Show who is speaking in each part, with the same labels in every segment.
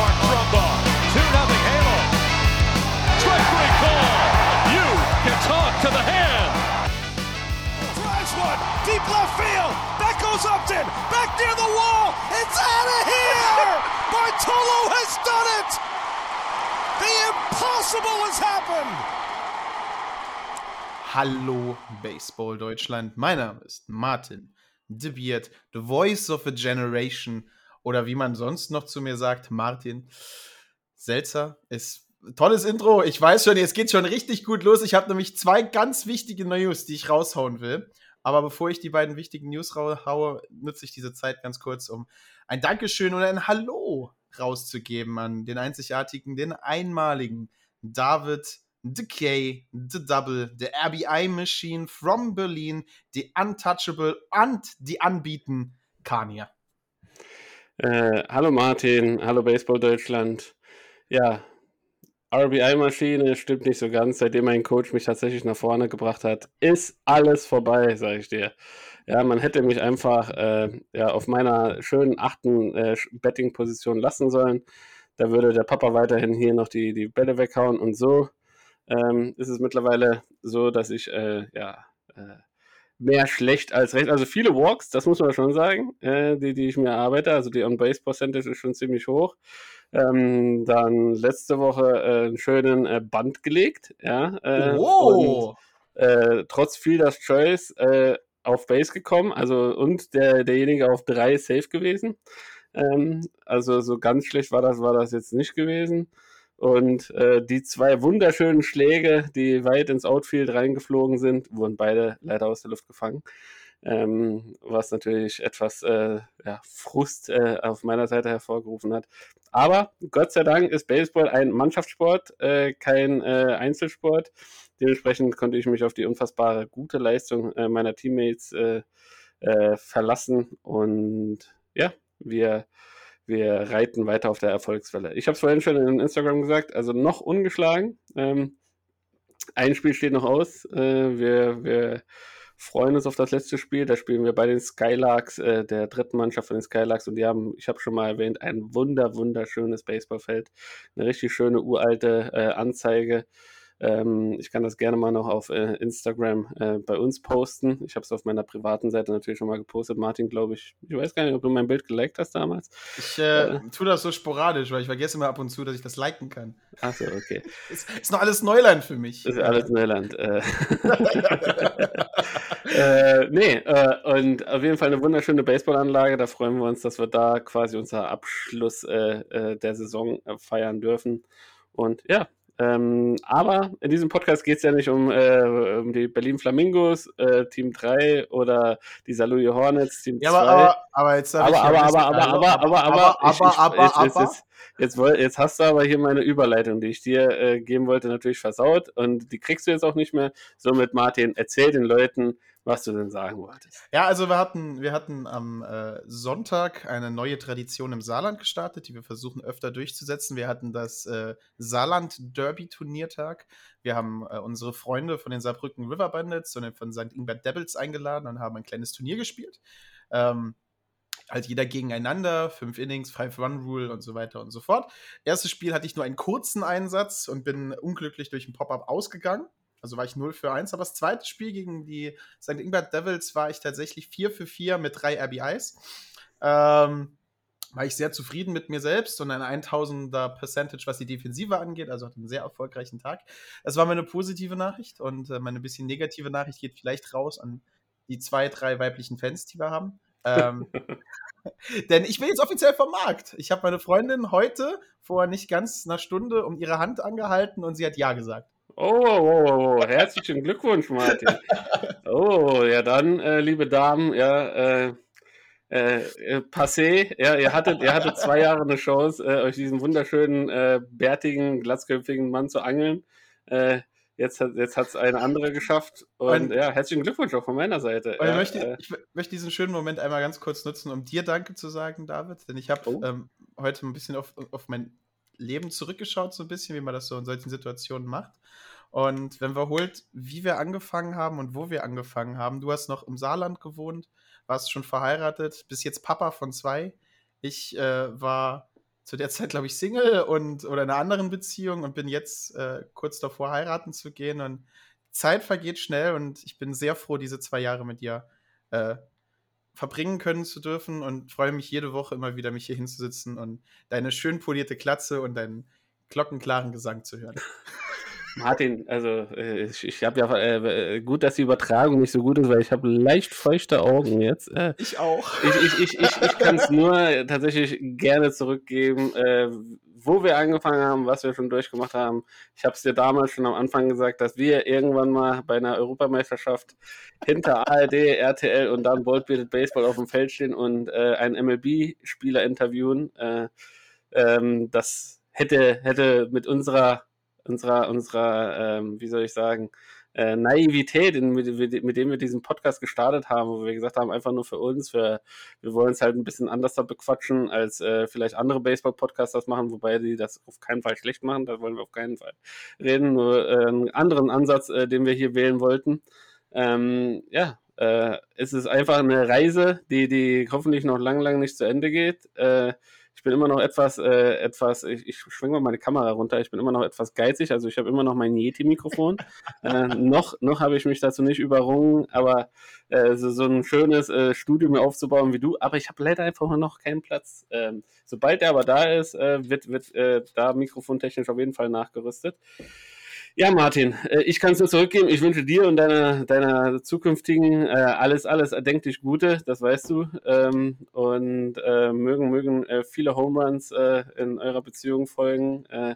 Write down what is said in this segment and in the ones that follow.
Speaker 1: Mark Trumbo. Two nothing Halo. Strike three call. You can talk to the hand. Drives one deep left field. That goes Upton. Back near the wall. It's out of here. Bartolo has done it. The impossible has happened.
Speaker 2: Hallo Baseball Deutschland, mein Name ist Martin De Beard, the voice of a generation oder wie man sonst noch zu mir sagt, Martin Selzer ist tolles Intro. Ich weiß schon, jetzt geht schon richtig gut los. Ich habe nämlich zwei ganz wichtige News, die ich raushauen will. Aber bevor ich die beiden wichtigen News haue, nutze ich diese Zeit ganz kurz, um ein Dankeschön oder ein Hallo rauszugeben an den einzigartigen, den einmaligen David The K, The Double, The RBI Machine from Berlin, The Untouchable und The Unbeaten Kania.
Speaker 3: Äh, hallo Martin, hallo Baseball Deutschland. Ja, RBI-Maschine stimmt nicht so ganz. Seitdem mein Coach mich tatsächlich nach vorne gebracht hat, ist alles vorbei, sage ich dir. Ja, man hätte mich einfach äh, ja, auf meiner schönen achten äh, Betting-Position lassen sollen. Da würde der Papa weiterhin hier noch die, die Bälle weghauen und so ähm, ist es mittlerweile so, dass ich äh, ja äh, mehr schlecht als recht, also viele Walks, das muss man schon sagen, äh, die, die ich mir arbeite, also die On-Base-Percentage ist schon ziemlich hoch. Ähm, dann letzte Woche äh, einen schönen äh, Band gelegt, ja. Äh,
Speaker 2: wow.
Speaker 3: Und, äh, trotz vieler Choice äh, auf Base gekommen, also und der, derjenige auf drei safe gewesen. Ähm, also so ganz schlecht war das, war das jetzt nicht gewesen. Und äh, die zwei wunderschönen Schläge, die weit ins Outfield reingeflogen sind, wurden beide leider aus der Luft gefangen. Ähm, was natürlich etwas äh, ja, Frust äh, auf meiner Seite hervorgerufen hat. Aber Gott sei Dank ist Baseball ein Mannschaftssport, äh, kein äh, Einzelsport. Dementsprechend konnte ich mich auf die unfassbare gute Leistung äh, meiner Teammates äh, verlassen. Und ja, wir wir reiten weiter auf der Erfolgswelle. Ich habe es vorhin schon in Instagram gesagt, also noch ungeschlagen. Ähm, ein Spiel steht noch aus. Äh, wir, wir, freuen uns auf das letzte Spiel. Da spielen wir bei den Skylarks, äh, der dritten Mannschaft von den Skylarks. Und die haben, ich habe schon mal erwähnt, ein wunder, wunderschönes Baseballfeld. Eine richtig schöne uralte äh, Anzeige. Ähm, ich kann das gerne mal noch auf äh, Instagram äh, bei uns posten. Ich habe es auf meiner privaten Seite natürlich schon mal gepostet. Martin, glaube ich, ich weiß gar nicht, ob du mein Bild geliked hast damals.
Speaker 2: Ich äh, äh. tue das so sporadisch, weil ich vergesse immer ab und zu, dass ich das liken kann.
Speaker 3: Achso, okay.
Speaker 2: ist, ist noch alles Neuland für mich.
Speaker 3: Ist alles Neuland. Äh. äh, nee, äh, und auf jeden Fall eine wunderschöne Baseballanlage. Da freuen wir uns, dass wir da quasi unser Abschluss der Saison feiern dürfen. Und ja, ähm, aber in diesem Podcast geht es ja nicht um, äh, um die Berlin Flamingos, äh, Team 3 oder die Saluji Hornets, Team 2. Ja,
Speaker 2: aber, aber, jetzt
Speaker 3: aber, aber, aber, aber, aber, aber, aber, aber, aber, jetzt, jetzt, jetzt, hast du aber hier meine Überleitung, die ich dir äh, geben wollte, natürlich versaut und die kriegst du jetzt auch nicht mehr. Somit, Martin, erzähl den Leuten, was du denn sagen wolltest.
Speaker 2: Ja, also wir hatten, wir hatten am äh, Sonntag eine neue Tradition im Saarland gestartet, die wir versuchen öfter durchzusetzen. Wir hatten das äh, Saarland Derby Turniertag. Wir haben äh, unsere Freunde von den Saarbrücken River Bandits und von St. Ingbert Devils eingeladen und haben ein kleines Turnier gespielt. Ähm, halt jeder gegeneinander, fünf Innings, Five-Run-Rule und so weiter und so fort. Erstes Spiel hatte ich nur einen kurzen Einsatz und bin unglücklich durch ein Pop-Up ausgegangen. Also war ich 0 für 1. Aber das zweite Spiel gegen die St. Ingbert Devils war ich tatsächlich 4 für 4 mit drei RBIs. Ähm, war ich sehr zufrieden mit mir selbst und ein 1000er Percentage, was die Defensive angeht. Also hatte einen sehr erfolgreichen Tag. Das war meine positive Nachricht und äh, meine bisschen negative Nachricht geht vielleicht raus an die zwei, drei weiblichen Fans, die wir haben. ähm, denn ich bin jetzt offiziell vom Markt. Ich habe meine Freundin heute vor nicht ganz einer Stunde um ihre Hand angehalten und sie hat Ja gesagt.
Speaker 3: Oh, oh, oh, oh, herzlichen Glückwunsch, Martin. Oh, ja dann, äh, liebe Damen, ja, äh, äh, äh, passé. Ja, ihr hattet, ihr hattet zwei Jahre eine Chance, äh, euch diesen wunderschönen, äh, bärtigen, glatzköpfigen Mann zu angeln. Jetzt hat jetzt es ein anderer geschafft. Und, und, ja, herzlichen Glückwunsch auch von meiner Seite.
Speaker 2: Ja, ich, möchte, äh, ich möchte diesen schönen Moment einmal ganz kurz nutzen, um dir Danke zu sagen, David. Denn ich habe oh. ähm, heute ein bisschen auf, auf mein Leben zurückgeschaut, so ein bisschen, wie man das so in solchen Situationen macht. Und wenn wir holt, wie wir angefangen haben und wo wir angefangen haben, du hast noch im Saarland gewohnt, warst schon verheiratet, bist jetzt Papa von zwei. Ich äh, war zu der Zeit, glaube ich, Single und oder in einer anderen Beziehung und bin jetzt äh, kurz davor, heiraten zu gehen. Und Zeit vergeht schnell und ich bin sehr froh, diese zwei Jahre mit dir äh, verbringen können zu dürfen und freue mich jede Woche immer wieder, mich hier hinzusitzen und deine schön polierte Klatze und deinen glockenklaren Gesang zu hören.
Speaker 3: Martin, also äh, ich, ich habe ja äh, äh, gut, dass die Übertragung nicht so gut ist, weil ich habe leicht feuchte Augen jetzt.
Speaker 2: Äh, ich auch.
Speaker 3: Ich, ich, ich, ich, ich kann es nur tatsächlich gerne zurückgeben, äh, wo wir angefangen haben, was wir schon durchgemacht haben. Ich habe es dir damals schon am Anfang gesagt, dass wir irgendwann mal bei einer Europameisterschaft hinter ARD, RTL und dann Boldbearded Baseball auf dem Feld stehen und äh, einen MLB-Spieler interviewen. Ähm, das hätte, hätte mit unserer unserer, unserer ähm, wie soll ich sagen, äh, Naivität, in, mit, mit, dem wir diesen Podcast gestartet haben, wo wir gesagt haben, einfach nur für uns, für, wir wollen es halt ein bisschen anders da bequatschen, als äh, vielleicht andere Baseball-Podcasts das machen, wobei die das auf keinen Fall schlecht machen, da wollen wir auf keinen Fall reden, nur äh, einen anderen Ansatz, äh, den wir hier wählen wollten. Ähm, ja, äh, es ist einfach eine Reise, die, die hoffentlich noch lang, lang nicht zu Ende geht. Ich bin immer noch etwas, äh, etwas, ich, ich schwinge mal meine Kamera runter, ich bin immer noch etwas geizig, also ich habe immer noch mein Yeti-Mikrofon. äh, noch noch habe ich mich dazu nicht überrungen, aber äh, so, so ein schönes äh, Studio mir aufzubauen wie du, aber ich habe leider einfach noch keinen Platz. Ähm, sobald der aber da ist, äh, wird, wird äh, da mikrofontechnisch auf jeden Fall nachgerüstet. Ja, Martin, äh, ich kann es nur zurückgeben. Ich wünsche dir und deiner, deiner zukünftigen äh, alles, alles erdenklich Gute, das weißt du. Ähm, und äh, mögen, mögen äh, viele Home Runs äh, in eurer Beziehung folgen. Äh,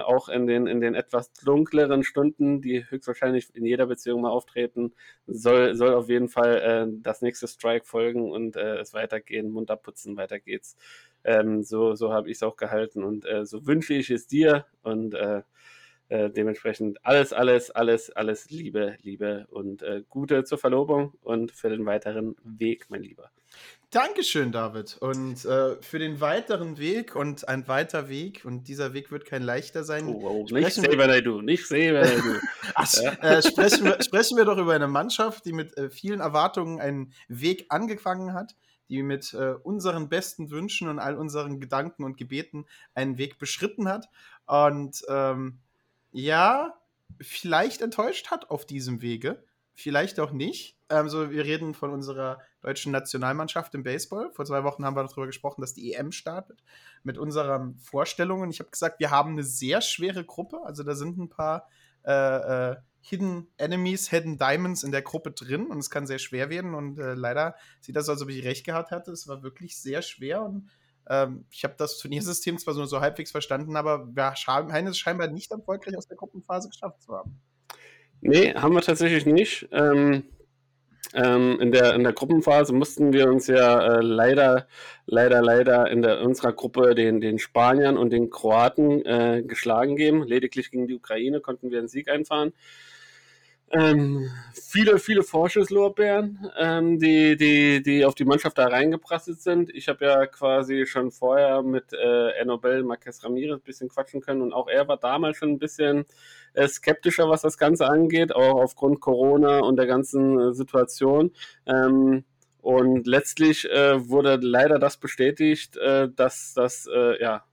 Speaker 3: auch in den, in den etwas dunkleren Stunden, die höchstwahrscheinlich in jeder Beziehung mal auftreten, soll, soll auf jeden Fall das nächste Strike folgen und es weitergehen, munter putzen, weiter geht's. Ähm, so so habe ich es auch gehalten und so wünsche ich es dir und äh, dementsprechend alles, alles, alles, alles Liebe, Liebe und äh, Gute zur Verlobung und für den weiteren Weg, mein Lieber.
Speaker 2: Dankeschön, David. Und äh, für den weiteren Weg und ein weiter Weg, und dieser Weg wird kein leichter sein.
Speaker 3: Oh, oh nicht Saber du, nicht Saber du.
Speaker 2: äh, sprechen, wir, sprechen wir doch über eine Mannschaft, die mit äh, vielen Erwartungen einen Weg angefangen hat, die mit äh, unseren besten Wünschen und all unseren Gedanken und Gebeten einen Weg beschritten hat. Und ähm, ja, vielleicht enttäuscht hat auf diesem Wege. Vielleicht auch nicht. Also, wir reden von unserer deutschen Nationalmannschaft im Baseball. Vor zwei Wochen haben wir darüber gesprochen, dass die EM startet. Mit unseren Vorstellungen. Ich habe gesagt, wir haben eine sehr schwere Gruppe. Also, da sind ein paar äh, äh, Hidden Enemies, Hidden Diamonds in der Gruppe drin und es kann sehr schwer werden. Und äh, leider sieht das, als ob ich recht gehabt hatte. Es war wirklich sehr schwer und ähm, ich habe das Turniersystem zwar so, so halbwegs verstanden, aber wir scheinen es scheinbar nicht erfolgreich aus der Gruppenphase geschafft zu haben.
Speaker 3: Nee, haben wir tatsächlich nicht. Ähm, ähm, in, der, in der Gruppenphase mussten wir uns ja äh, leider, leider, leider in der, unserer Gruppe den, den Spaniern und den Kroaten äh, geschlagen geben. Lediglich gegen die Ukraine konnten wir einen Sieg einfahren. Ähm, viele, viele Vorschusslorbeeren, ähm, die, die, die auf die Mannschaft da reingeprasselt sind. Ich habe ja quasi schon vorher mit äh, Enobel Marquez Ramirez ein bisschen quatschen können und auch er war damals schon ein bisschen äh, skeptischer, was das Ganze angeht, auch aufgrund Corona und der ganzen äh, Situation. Ähm, und letztlich äh, wurde leider das bestätigt, äh, dass das äh, ja,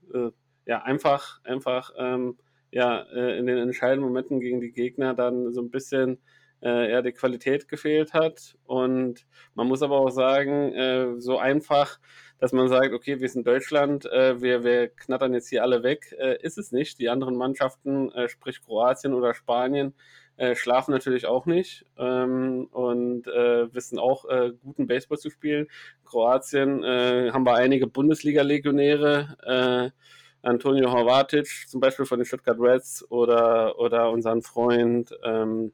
Speaker 3: ja einfach, einfach ähm, ja, äh, in den entscheidenden Momenten gegen die Gegner dann so ein bisschen äh, ja, die Qualität gefehlt hat. Und man muss aber auch sagen, äh, so einfach, dass man sagt, okay, wir sind Deutschland, äh, wir, wir knattern jetzt hier alle weg, äh, ist es nicht. Die anderen Mannschaften, äh, sprich Kroatien oder Spanien, äh, schlafen natürlich auch nicht ähm, und äh, wissen auch äh, guten Baseball zu spielen. Kroatien äh, haben wir einige Bundesliga-Legionäre, äh, Antonio Horvatic zum Beispiel von den Stuttgart Reds oder, oder unseren Freund ähm,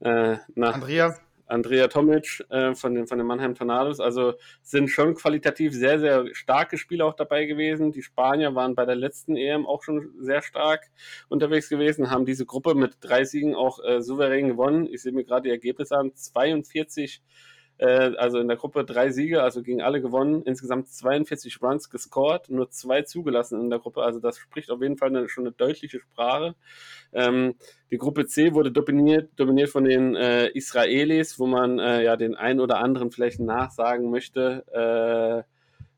Speaker 2: äh, na, Andrea.
Speaker 3: Andrea Tomic äh, von, den, von den Mannheim Tornados. Also sind schon qualitativ sehr, sehr starke Spieler auch dabei gewesen. Die Spanier waren bei der letzten EM auch schon sehr stark unterwegs gewesen, haben diese Gruppe mit drei Siegen auch äh, souverän gewonnen. Ich sehe mir gerade die Ergebnisse an. 42 äh, also in der Gruppe drei Siege, also gegen alle gewonnen, insgesamt 42 Runs gescored, nur zwei zugelassen in der Gruppe, also das spricht auf jeden Fall eine, schon eine deutliche Sprache. Ähm, die Gruppe C wurde dominiert, dominiert von den äh, Israelis, wo man äh, ja den einen oder anderen vielleicht nachsagen möchte, äh,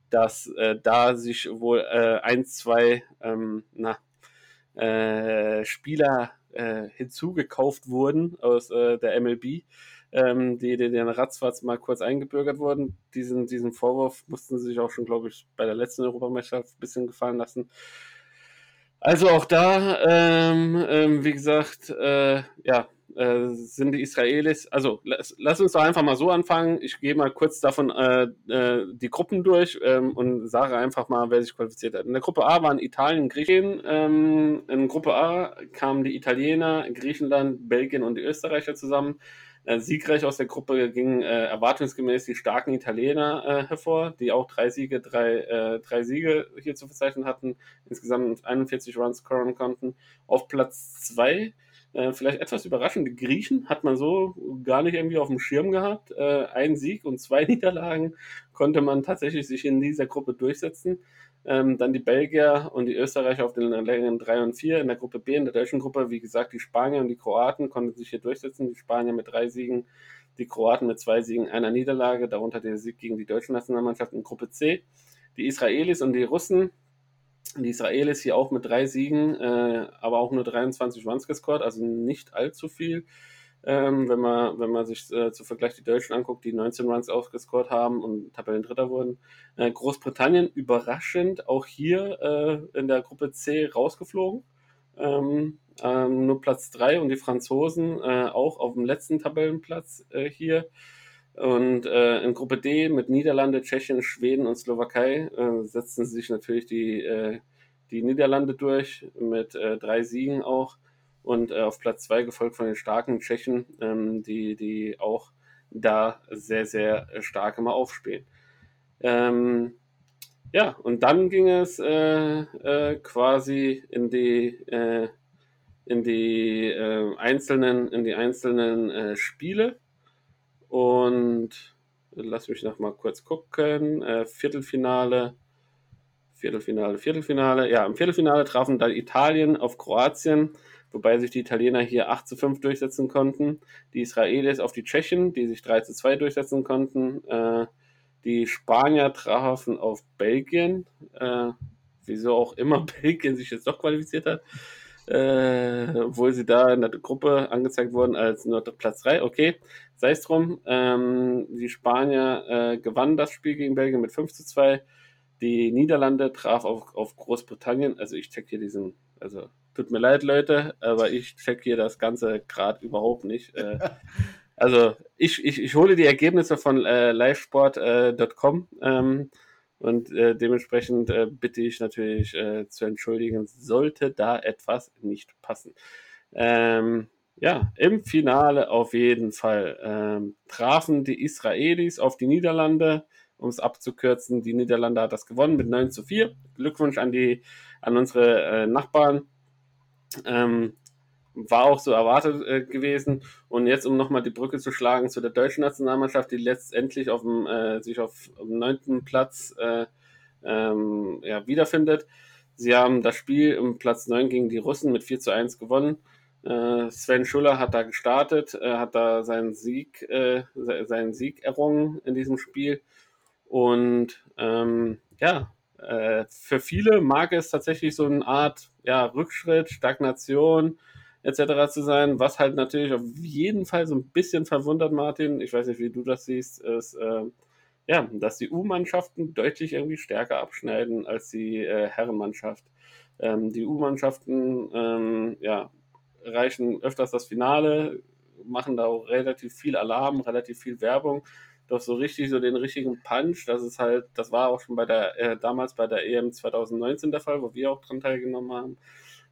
Speaker 3: dass äh, da sich wohl ein, zwei ähm, na, Spieler hinzugekauft wurden aus der MLB ähm, die, die den ratzfatz mal kurz eingebürgert wurden. Diesen, diesen Vorwurf mussten sie sich auch schon, glaube ich, bei der letzten Europameisterschaft ein bisschen gefallen lassen. Also auch da, ähm, ähm, wie gesagt, äh, ja, äh, sind die Israelis, also lass, lass, uns doch einfach mal so anfangen. Ich gehe mal kurz davon äh, äh, die Gruppen durch ähm, und sage einfach mal, wer sich qualifiziert hat. In der Gruppe A waren Italien, Griechenland. Ähm, in Gruppe A kamen die Italiener, Griechenland, Belgien und die Österreicher zusammen. Äh, siegreich aus der Gruppe gingen äh, erwartungsgemäß die starken Italiener äh, hervor, die auch drei Siege, drei, äh, drei Siege hier zu verzeichnen hatten, insgesamt 41 Runs scoren konnten. Auf Platz zwei äh, vielleicht etwas überraschend, die Griechen hat man so gar nicht irgendwie auf dem Schirm gehabt. Äh, ein Sieg und zwei Niederlagen konnte man tatsächlich sich in dieser Gruppe durchsetzen. Ähm, dann die Belgier und die Österreicher auf den Längen 3 und 4. In der Gruppe B, in der deutschen Gruppe, wie gesagt, die Spanier und die Kroaten konnten sich hier durchsetzen. Die Spanier mit drei Siegen, die Kroaten mit zwei Siegen, einer Niederlage, darunter der Sieg gegen die deutsche Nationalmannschaft in Gruppe C. Die Israelis und die Russen, die Israelis hier auch mit drei Siegen, äh, aber auch nur 23 Runs gescored, also nicht allzu viel. Ähm, wenn, man, wenn man sich äh, zu Vergleich die Deutschen anguckt, die 19 Runs aufgescored haben und Tabellendritter wurden. Äh, Großbritannien überraschend auch hier äh, in der Gruppe C rausgeflogen. Ähm, ähm, nur Platz 3 und die Franzosen äh, auch auf dem letzten Tabellenplatz äh, hier. Und äh, in Gruppe D mit Niederlande, Tschechien, Schweden und Slowakei setzen sich natürlich die, die Niederlande durch mit drei Siegen auch und äh, auf Platz 2 gefolgt von den starken Tschechen, ähm, die, die auch da sehr, sehr stark immer aufspielen. Ähm, ja, und dann ging es äh, äh, quasi in die, äh, in die äh, einzelnen, in die einzelnen äh, Spiele. Und lass mich noch mal kurz gucken. Viertelfinale, Viertelfinale, Viertelfinale. Ja, im Viertelfinale trafen dann Italien auf Kroatien wobei sich die Italiener hier 8 zu 5 durchsetzen konnten. Die Israelis auf die Tschechen, die sich 3 zu 2 durchsetzen konnten. Äh, die Spanier trafen auf Belgien, äh, wieso auch immer Belgien sich jetzt doch qualifiziert hat. Äh, obwohl sie da in der Gruppe angezeigt wurden als nur Platz 3. Okay, sei es drum. Ähm, die Spanier äh, gewannen das Spiel gegen Belgien mit 5 zu 2. Die Niederlande traf auf, auf Großbritannien. Also ich check hier diesen, also Tut mir leid, Leute, aber ich check hier das Ganze gerade überhaupt nicht. Äh, also ich, ich, ich hole die Ergebnisse von äh, livesport.com äh, ähm, und äh, dementsprechend äh, bitte ich natürlich äh, zu entschuldigen, sollte da etwas nicht passen. Ähm, ja, im Finale auf jeden Fall ähm, trafen die Israelis auf die Niederlande, um es abzukürzen. Die Niederlande hat das gewonnen mit 9 zu 4. Glückwunsch an die an unsere äh, Nachbarn. Ähm, war auch so erwartet äh, gewesen. Und jetzt, um nochmal die Brücke zu schlagen zu der deutschen Nationalmannschaft, die letztendlich auf dem, äh, sich auf, dem neunten Platz äh, ähm, ja, wiederfindet. Sie haben das Spiel im Platz 9 gegen die Russen mit 4 zu 1 gewonnen. Äh, Sven Schuller hat da gestartet, hat da seinen Sieg, äh, seinen Sieg errungen in diesem Spiel. Und ähm, ja, äh, für viele mag es tatsächlich so eine Art ja, Rückschritt, Stagnation etc. zu sein, was halt natürlich auf jeden Fall so ein bisschen verwundert, Martin, ich weiß nicht, wie du das siehst, ist, äh, ja, dass die U-Mannschaften deutlich irgendwie stärker abschneiden als die äh, Herrenmannschaft. Ähm, die U-Mannschaften ähm, ja, erreichen öfters das Finale, machen da auch relativ viel Alarm, relativ viel Werbung doch so richtig so den richtigen Punch. Das ist halt, das war auch schon bei der, äh, damals bei der EM 2019 der Fall, wo wir auch dran teilgenommen haben.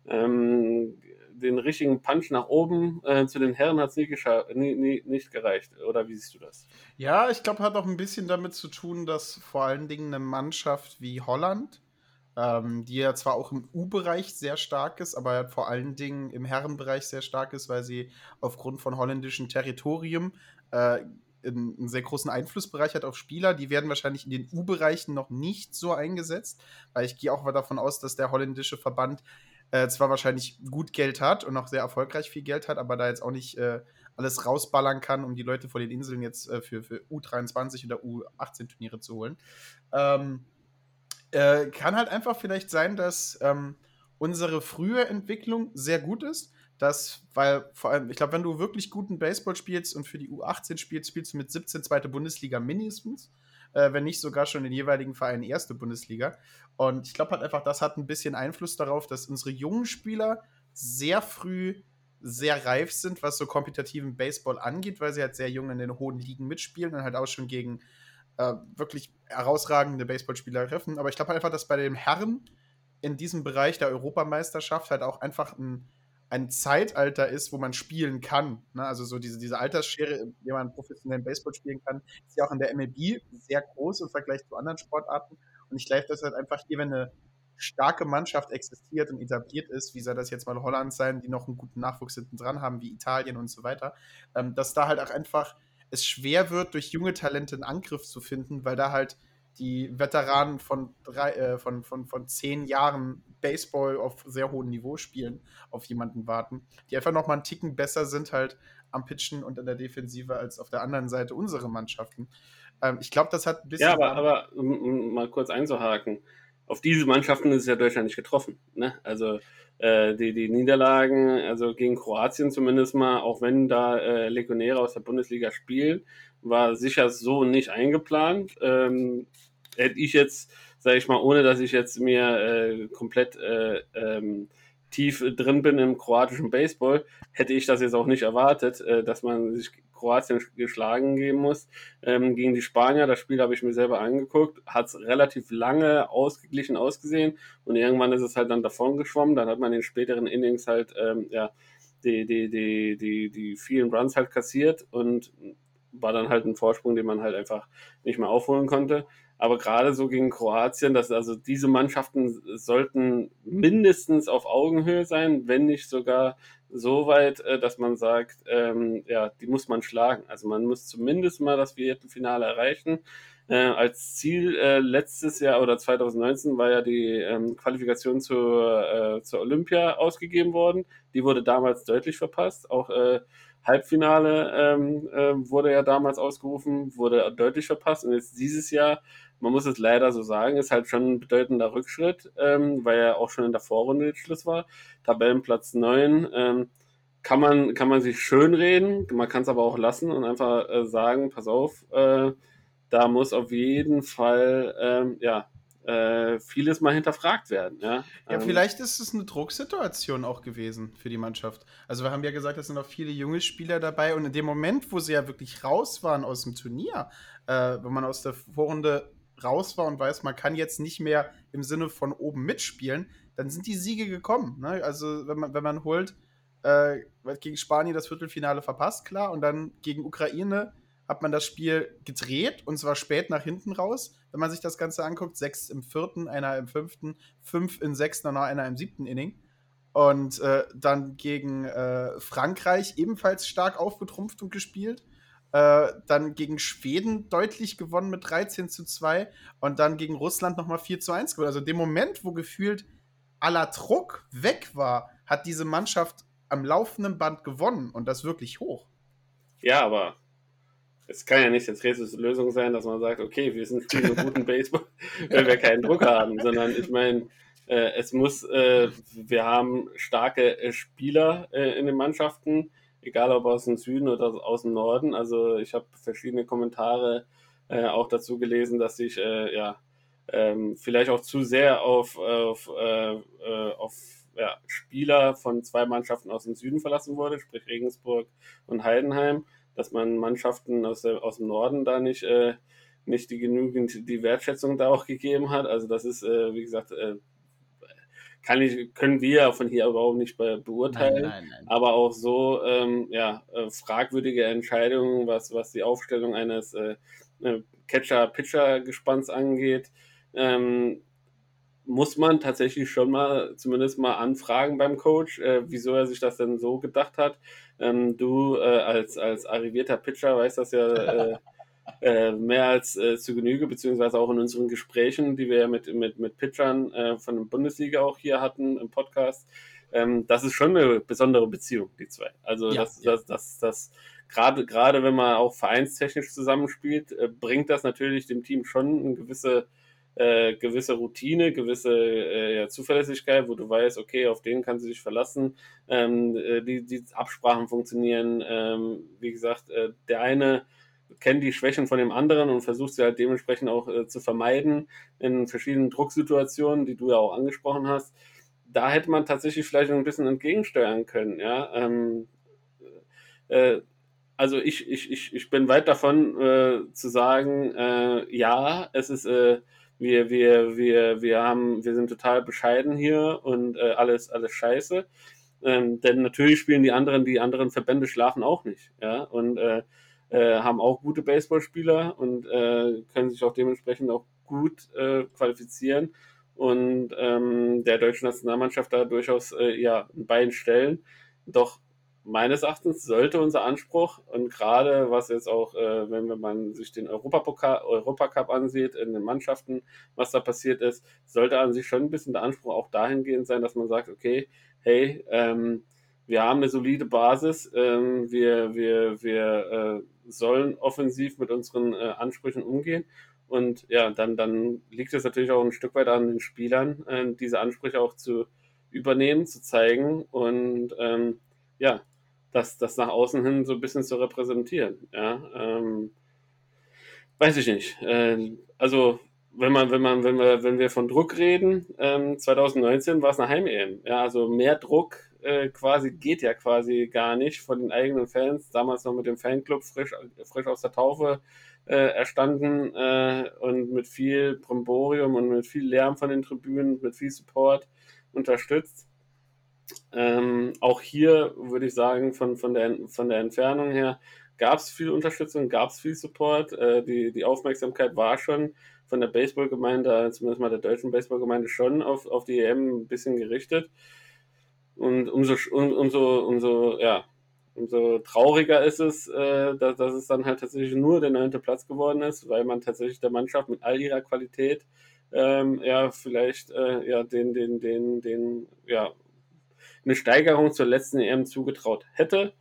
Speaker 3: Ähm, den richtigen Punch nach oben äh, zu den Herren hat es nie, nie, nie, nicht gereicht. Oder wie siehst du das?
Speaker 2: Ja, ich glaube, hat auch ein bisschen damit zu tun, dass vor allen Dingen eine Mannschaft wie Holland, ähm, die ja zwar auch im U-Bereich sehr stark ist, aber vor allen Dingen im Herrenbereich sehr stark ist, weil sie aufgrund von holländischem Territorium äh, einen sehr großen Einflussbereich hat auf Spieler. Die werden wahrscheinlich in den U-Bereichen noch nicht so eingesetzt, weil ich gehe auch davon aus, dass der holländische Verband äh, zwar wahrscheinlich gut Geld hat und auch sehr erfolgreich viel Geld hat, aber da jetzt auch nicht äh, alles rausballern kann, um die Leute vor den Inseln jetzt äh, für, für U23 oder U18-Turniere zu holen. Ähm, äh, kann halt einfach vielleicht sein, dass ähm, unsere frühe Entwicklung sehr gut ist dass, weil vor allem, ich glaube, wenn du wirklich guten Baseball spielst und für die U18 spielst, spielst du mit 17 zweite Bundesliga mindestens, äh, wenn nicht sogar schon den jeweiligen Vereinen erste Bundesliga. Und ich glaube halt einfach, das hat ein bisschen Einfluss darauf, dass unsere jungen Spieler sehr früh sehr reif sind, was so kompetitiven Baseball angeht, weil sie halt sehr jung in den hohen Ligen mitspielen und halt auch schon gegen äh, wirklich herausragende Baseballspieler treffen. Aber ich glaube halt einfach, dass bei den Herren in diesem Bereich der Europameisterschaft halt auch einfach ein ein Zeitalter ist, wo man spielen kann. Ne? Also so diese, diese Altersschere, wie man professionellen Baseball spielen kann, ist ja auch in der MLB sehr groß im Vergleich zu anderen Sportarten. Und ich glaube, dass halt einfach hier, wenn eine starke Mannschaft existiert und etabliert ist, wie soll das jetzt mal Holland sein, die noch einen guten Nachwuchs hinten dran haben, wie Italien und so weiter, ähm, dass da halt auch einfach es schwer wird, durch junge Talente einen Angriff zu finden, weil da halt die Veteranen von, drei, äh, von, von, von zehn Jahren Baseball auf sehr hohem Niveau spielen, auf jemanden warten, die einfach noch mal einen Ticken besser sind halt am Pitchen und in der Defensive als auf der anderen Seite unsere Mannschaften. Ähm, ich glaube, das hat ein bisschen.
Speaker 3: Ja, aber, aber um, um, mal kurz einzuhaken, auf diese Mannschaften ist ja Deutschland nicht getroffen. Ne? Also äh, die, die Niederlagen, also gegen Kroatien zumindest mal, auch wenn da äh, Legionäre aus der Bundesliga spielen, war sicher so nicht eingeplant. Ähm, hätte ich jetzt, sage ich mal, ohne dass ich jetzt mir äh, komplett äh, ähm, tief drin bin im kroatischen Baseball, hätte ich das jetzt auch nicht erwartet, äh, dass man sich Kroatien geschlagen geben muss. Ähm, gegen die Spanier, das Spiel habe ich mir selber angeguckt, hat es relativ lange ausgeglichen ausgesehen und irgendwann ist es halt dann davon geschwommen. Dann hat man in den späteren Innings halt ähm, ja, die, die, die, die, die vielen Runs halt kassiert und war dann halt ein Vorsprung, den man halt einfach nicht mehr aufholen konnte. Aber gerade so gegen Kroatien, dass also diese Mannschaften sollten mindestens auf Augenhöhe sein, wenn nicht sogar so weit, äh, dass man sagt, ähm, ja, die muss man schlagen. Also man muss zumindest mal das Viertelfinale erreichen. Äh, als Ziel äh, letztes Jahr oder 2019 war ja die ähm, Qualifikation zur, äh, zur Olympia ausgegeben worden. Die wurde damals deutlich verpasst. Auch äh, Halbfinale ähm, äh, wurde ja damals ausgerufen, wurde deutlich verpasst. Und jetzt dieses Jahr, man muss es leider so sagen, ist halt schon ein bedeutender Rückschritt, ähm, weil er auch schon in der Vorrunde Schluss war. Tabellenplatz 9. Ähm, kann man, kann man sich schön reden, man kann es aber auch lassen und einfach äh, sagen, pass auf, äh, da muss auf jeden Fall ähm, ja, äh, vieles mal hinterfragt werden. Ja,
Speaker 2: ja ähm, vielleicht ist es eine Drucksituation auch gewesen für die Mannschaft. Also wir haben ja gesagt, es sind auch viele junge Spieler dabei und in dem Moment, wo sie ja wirklich raus waren aus dem Turnier, äh, wenn man aus der Vorrunde raus war und weiß, man kann jetzt nicht mehr im Sinne von oben mitspielen, dann sind die Siege gekommen. Ne? Also wenn man, wenn man holt, äh, gegen Spanien das Viertelfinale verpasst, klar, und dann gegen Ukraine hat man das Spiel gedreht und zwar spät nach hinten raus. Wenn man sich das Ganze anguckt, sechs im vierten, einer im fünften, fünf im sechsten und einer im siebten Inning. Und äh, dann gegen äh, Frankreich ebenfalls stark aufgetrumpft und gespielt. Äh, dann gegen Schweden deutlich gewonnen mit 13 zu 2 und dann gegen Russland nochmal 4 zu 1 gewonnen. Also dem Moment, wo gefühlt aller Druck weg war, hat diese Mannschaft am laufenden Band gewonnen und das wirklich hoch.
Speaker 3: Ja, aber es kann ja nicht jetzt Lösung sein, dass man sagt, okay, wir sind spielen guten Baseball, wenn wir keinen Druck haben, sondern ich meine, äh, es muss, äh, wir haben starke äh, Spieler äh, in den Mannschaften, egal ob aus dem Süden oder aus dem Norden. Also ich habe verschiedene Kommentare äh, auch dazu gelesen, dass sich äh, ja ähm, vielleicht auch zu sehr auf, auf, auf ja, Spieler von zwei Mannschaften aus dem Süden verlassen wurde, sprich Regensburg und Heidenheim dass man Mannschaften aus, der, aus dem Norden da nicht, äh, nicht die genügend die Wertschätzung da auch gegeben hat. Also das ist, äh, wie gesagt, äh, kann ich, können wir von hier überhaupt nicht be beurteilen.
Speaker 2: Nein, nein, nein.
Speaker 3: Aber auch so ähm, ja, äh, fragwürdige Entscheidungen, was, was die Aufstellung eines äh, äh Catcher-Pitcher-Gespanns angeht, ähm, muss man tatsächlich schon mal zumindest mal anfragen beim Coach, äh, wieso er sich das denn so gedacht hat. Ähm, du äh, als, als arrivierter Pitcher weißt das ja äh, äh, mehr als äh, zu Genüge, beziehungsweise auch in unseren Gesprächen, die wir ja mit, mit, mit Pitchern äh, von der Bundesliga auch hier hatten im Podcast. Ähm, das ist schon eine besondere Beziehung, die zwei. Also ja, das, ja. das, das, das, gerade, gerade wenn man auch vereinstechnisch zusammenspielt, bringt das natürlich dem Team schon eine gewisse, äh, gewisse Routine, gewisse äh, ja, Zuverlässigkeit, wo du weißt, okay, auf den kannst du dich verlassen. Ähm, äh, die, die Absprachen funktionieren. Ähm, wie gesagt, äh, der eine kennt die Schwächen von dem anderen und versucht sie halt dementsprechend auch äh, zu vermeiden in verschiedenen Drucksituationen, die du ja auch angesprochen hast. Da hätte man tatsächlich vielleicht ein bisschen entgegensteuern können, ja. Ähm, äh, also ich, ich, ich, ich bin weit davon zu sagen, ja, es ist, wir, wir, wir, wir haben, wir sind total bescheiden hier und äh, alles, alles scheiße. Ähm, denn natürlich spielen die anderen, die anderen Verbände schlafen auch nicht, ja. Und äh, äh, haben auch gute Baseballspieler und äh, können sich auch dementsprechend auch gut äh, qualifizieren und ähm, der deutschen Nationalmannschaft da durchaus äh, ja, ein Bein stellen. Doch meines Erachtens sollte unser Anspruch und gerade was jetzt auch, äh, wenn man sich den Europapokal, Europacup ansieht, in den Mannschaften, was da passiert ist, sollte an sich schon ein bisschen der Anspruch auch dahingehend sein, dass man sagt, okay, hey, ähm, wir haben eine solide Basis, ähm, wir, wir, wir äh, sollen offensiv mit unseren äh, Ansprüchen umgehen. Und ja, dann, dann liegt es natürlich auch ein Stück weit an den Spielern, äh, diese Ansprüche auch zu übernehmen, zu zeigen und ähm, ja, das, das nach außen hin so ein bisschen zu repräsentieren. Ja, ähm, weiß ich nicht. Äh, also wenn man, wenn man, wenn wir, wenn wir von Druck reden, ähm, 2019 war es eine Heim-EM. Ja, also mehr Druck äh, quasi geht ja quasi gar nicht von den eigenen Fans, damals noch mit dem Fanclub frisch, frisch aus der Taufe äh, erstanden äh, und mit viel Bromborium und mit viel Lärm von den Tribünen, mit viel Support unterstützt. Ähm, auch hier würde ich sagen, von, von, der, von der Entfernung her gab es viel Unterstützung, gab es viel Support. Äh, die, die Aufmerksamkeit war schon von der Baseballgemeinde, zumindest mal der deutschen Baseballgemeinde, schon auf, auf die EM ein bisschen gerichtet. Und umso, um, umso, umso, ja, umso trauriger ist es, äh, dass, dass es dann halt tatsächlich nur der neunte Platz geworden ist, weil man tatsächlich der Mannschaft mit all ihrer Qualität ähm, ja vielleicht äh, ja den, den, den, den, ja, eine Steigerung zur letzten EM zugetraut hätte.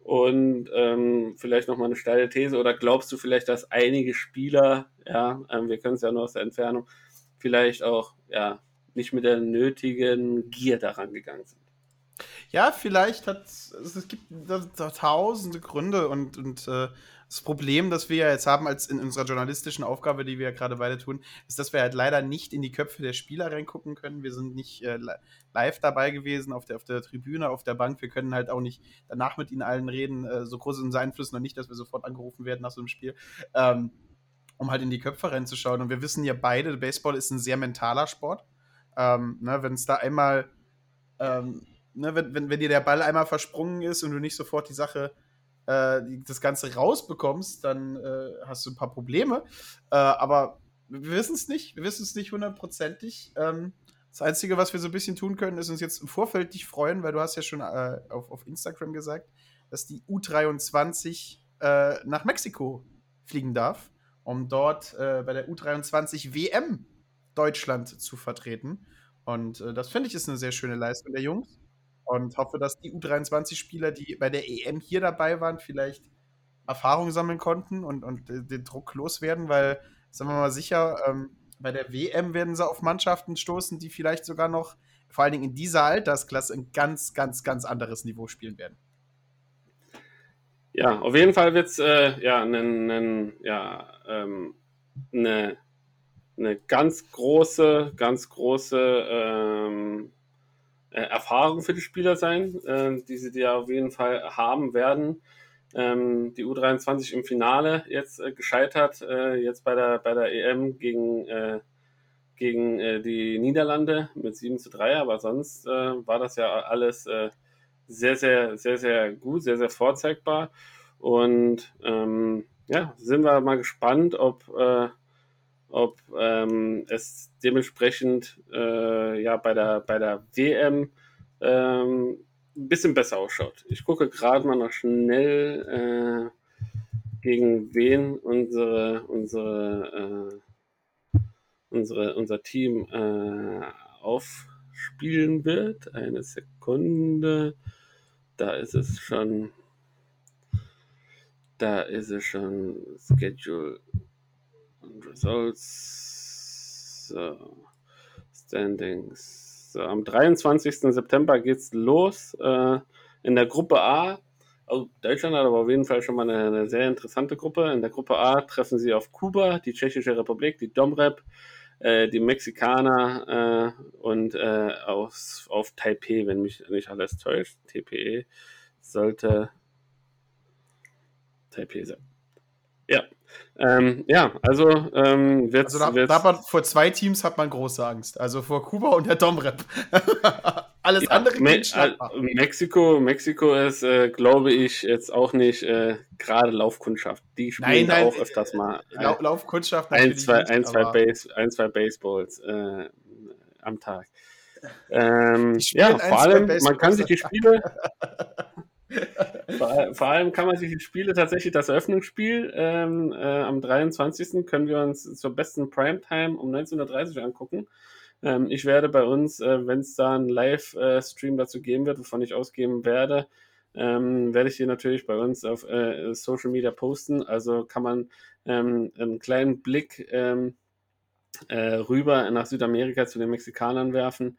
Speaker 3: Und ähm, vielleicht nochmal eine steile These, oder glaubst du vielleicht, dass einige Spieler, ja, ähm, wir können es ja nur aus der Entfernung, vielleicht auch ja, nicht mit der nötigen Gier daran gegangen sind?
Speaker 2: Ja, vielleicht hat es gibt da, da tausende Gründe und, und äh, das Problem, das wir ja jetzt haben als in unserer journalistischen Aufgabe, die wir ja gerade beide tun, ist, dass wir halt leider nicht in die Köpfe der Spieler reingucken können. Wir sind nicht äh, live dabei gewesen auf der, auf der Tribüne, auf der Bank. Wir können halt auch nicht danach mit ihnen allen reden. Äh, so groß ist unser Einfluss noch nicht, dass wir sofort angerufen werden nach so einem Spiel. Ähm, um halt in die Köpfe reinzuschauen. Und wir wissen ja beide, Baseball ist ein sehr mentaler Sport. Ähm, ne, wenn es da einmal ähm, ne, wenn, wenn, wenn dir der Ball einmal versprungen ist und du nicht sofort die Sache, äh, das Ganze rausbekommst, dann äh, hast du ein paar Probleme. Äh, aber wir wissen es nicht, wir wissen es nicht hundertprozentig. Ähm, das Einzige, was wir so ein bisschen tun können, ist uns jetzt im Vorfeld dich freuen, weil du hast ja schon äh, auf, auf Instagram gesagt, dass die U23 äh, nach Mexiko fliegen darf, um dort äh, bei der U23 WM Deutschland zu vertreten. Und das finde ich ist eine sehr schöne Leistung der Jungs und hoffe, dass die U23-Spieler, die bei der EM hier dabei waren, vielleicht Erfahrung sammeln konnten und, und den Druck loswerden, weil, sagen wir mal sicher, ähm, bei der WM werden sie auf Mannschaften stoßen, die vielleicht sogar noch, vor allen Dingen in dieser Altersklasse, ein ganz, ganz, ganz anderes Niveau spielen werden.
Speaker 3: Ja, auf jeden Fall wird es äh, ja, eine ja, ähm, ne, ne ganz große, ganz große ähm, äh, Erfahrung für die Spieler sein, äh, die sie ja auf jeden Fall haben werden. Ähm, die U23 im Finale jetzt äh, gescheitert, äh, jetzt bei der, bei der EM gegen, äh, gegen die Niederlande mit 7 zu 3, aber sonst war das ja alles sehr, sehr, sehr, sehr gut, sehr, sehr vorzeigbar. Und ähm, ja, sind wir mal gespannt, ob, ob ähm, es dementsprechend äh, ja bei der, bei der WM ähm, ein bisschen besser ausschaut. Ich gucke gerade mal noch schnell, äh, gegen wen unsere, unsere, äh, unsere, unser Team äh, aufspielen wird. Eine Sekunde. Da ist es schon. Da ist es schon Schedule Results. So. Standings. So, am 23. September geht's los äh, in der Gruppe A. Also Deutschland hat aber auf jeden Fall schon mal eine, eine, sehr interessante Gruppe. In der Gruppe A treffen sie auf Kuba, die Tschechische Republik, die Domrep, äh, die Mexikaner äh, und äh, aus, auf Taipei, wenn mich nicht alles täuscht. TPE sollte Taipei sein. Ja, ähm, ja, also ähm, wird's,
Speaker 2: also da,
Speaker 3: wird's,
Speaker 2: da man, vor zwei Teams hat man große Angst. Also vor Kuba und der Domrep. Alles
Speaker 3: ja,
Speaker 2: andere
Speaker 3: Me äh, Mexiko, Mexiko ist, äh, glaube ich, jetzt auch nicht äh, gerade Laufkundschaft. Die spielen
Speaker 2: nein, nein,
Speaker 3: auch öfters mal
Speaker 2: La Laufkundschaft
Speaker 3: ein, zwei,
Speaker 2: nicht,
Speaker 3: ein, zwei Base, ein, zwei Baseballs äh, am Tag. Ähm, ja, vor allem, man kann sich die Spiele vor, vor, allem kann man sich die Spiele tatsächlich, das Eröffnungsspiel ähm, äh, am 23. können wir uns zur besten Primetime um 19.30 Uhr angucken. Ähm, ich werde bei uns, äh, wenn es da einen Live-Stream dazu geben wird, wovon ich ausgeben werde, ähm, werde ich hier natürlich bei uns auf äh, Social Media posten. Also kann man ähm, einen kleinen Blick ähm, äh, rüber nach Südamerika zu den Mexikanern werfen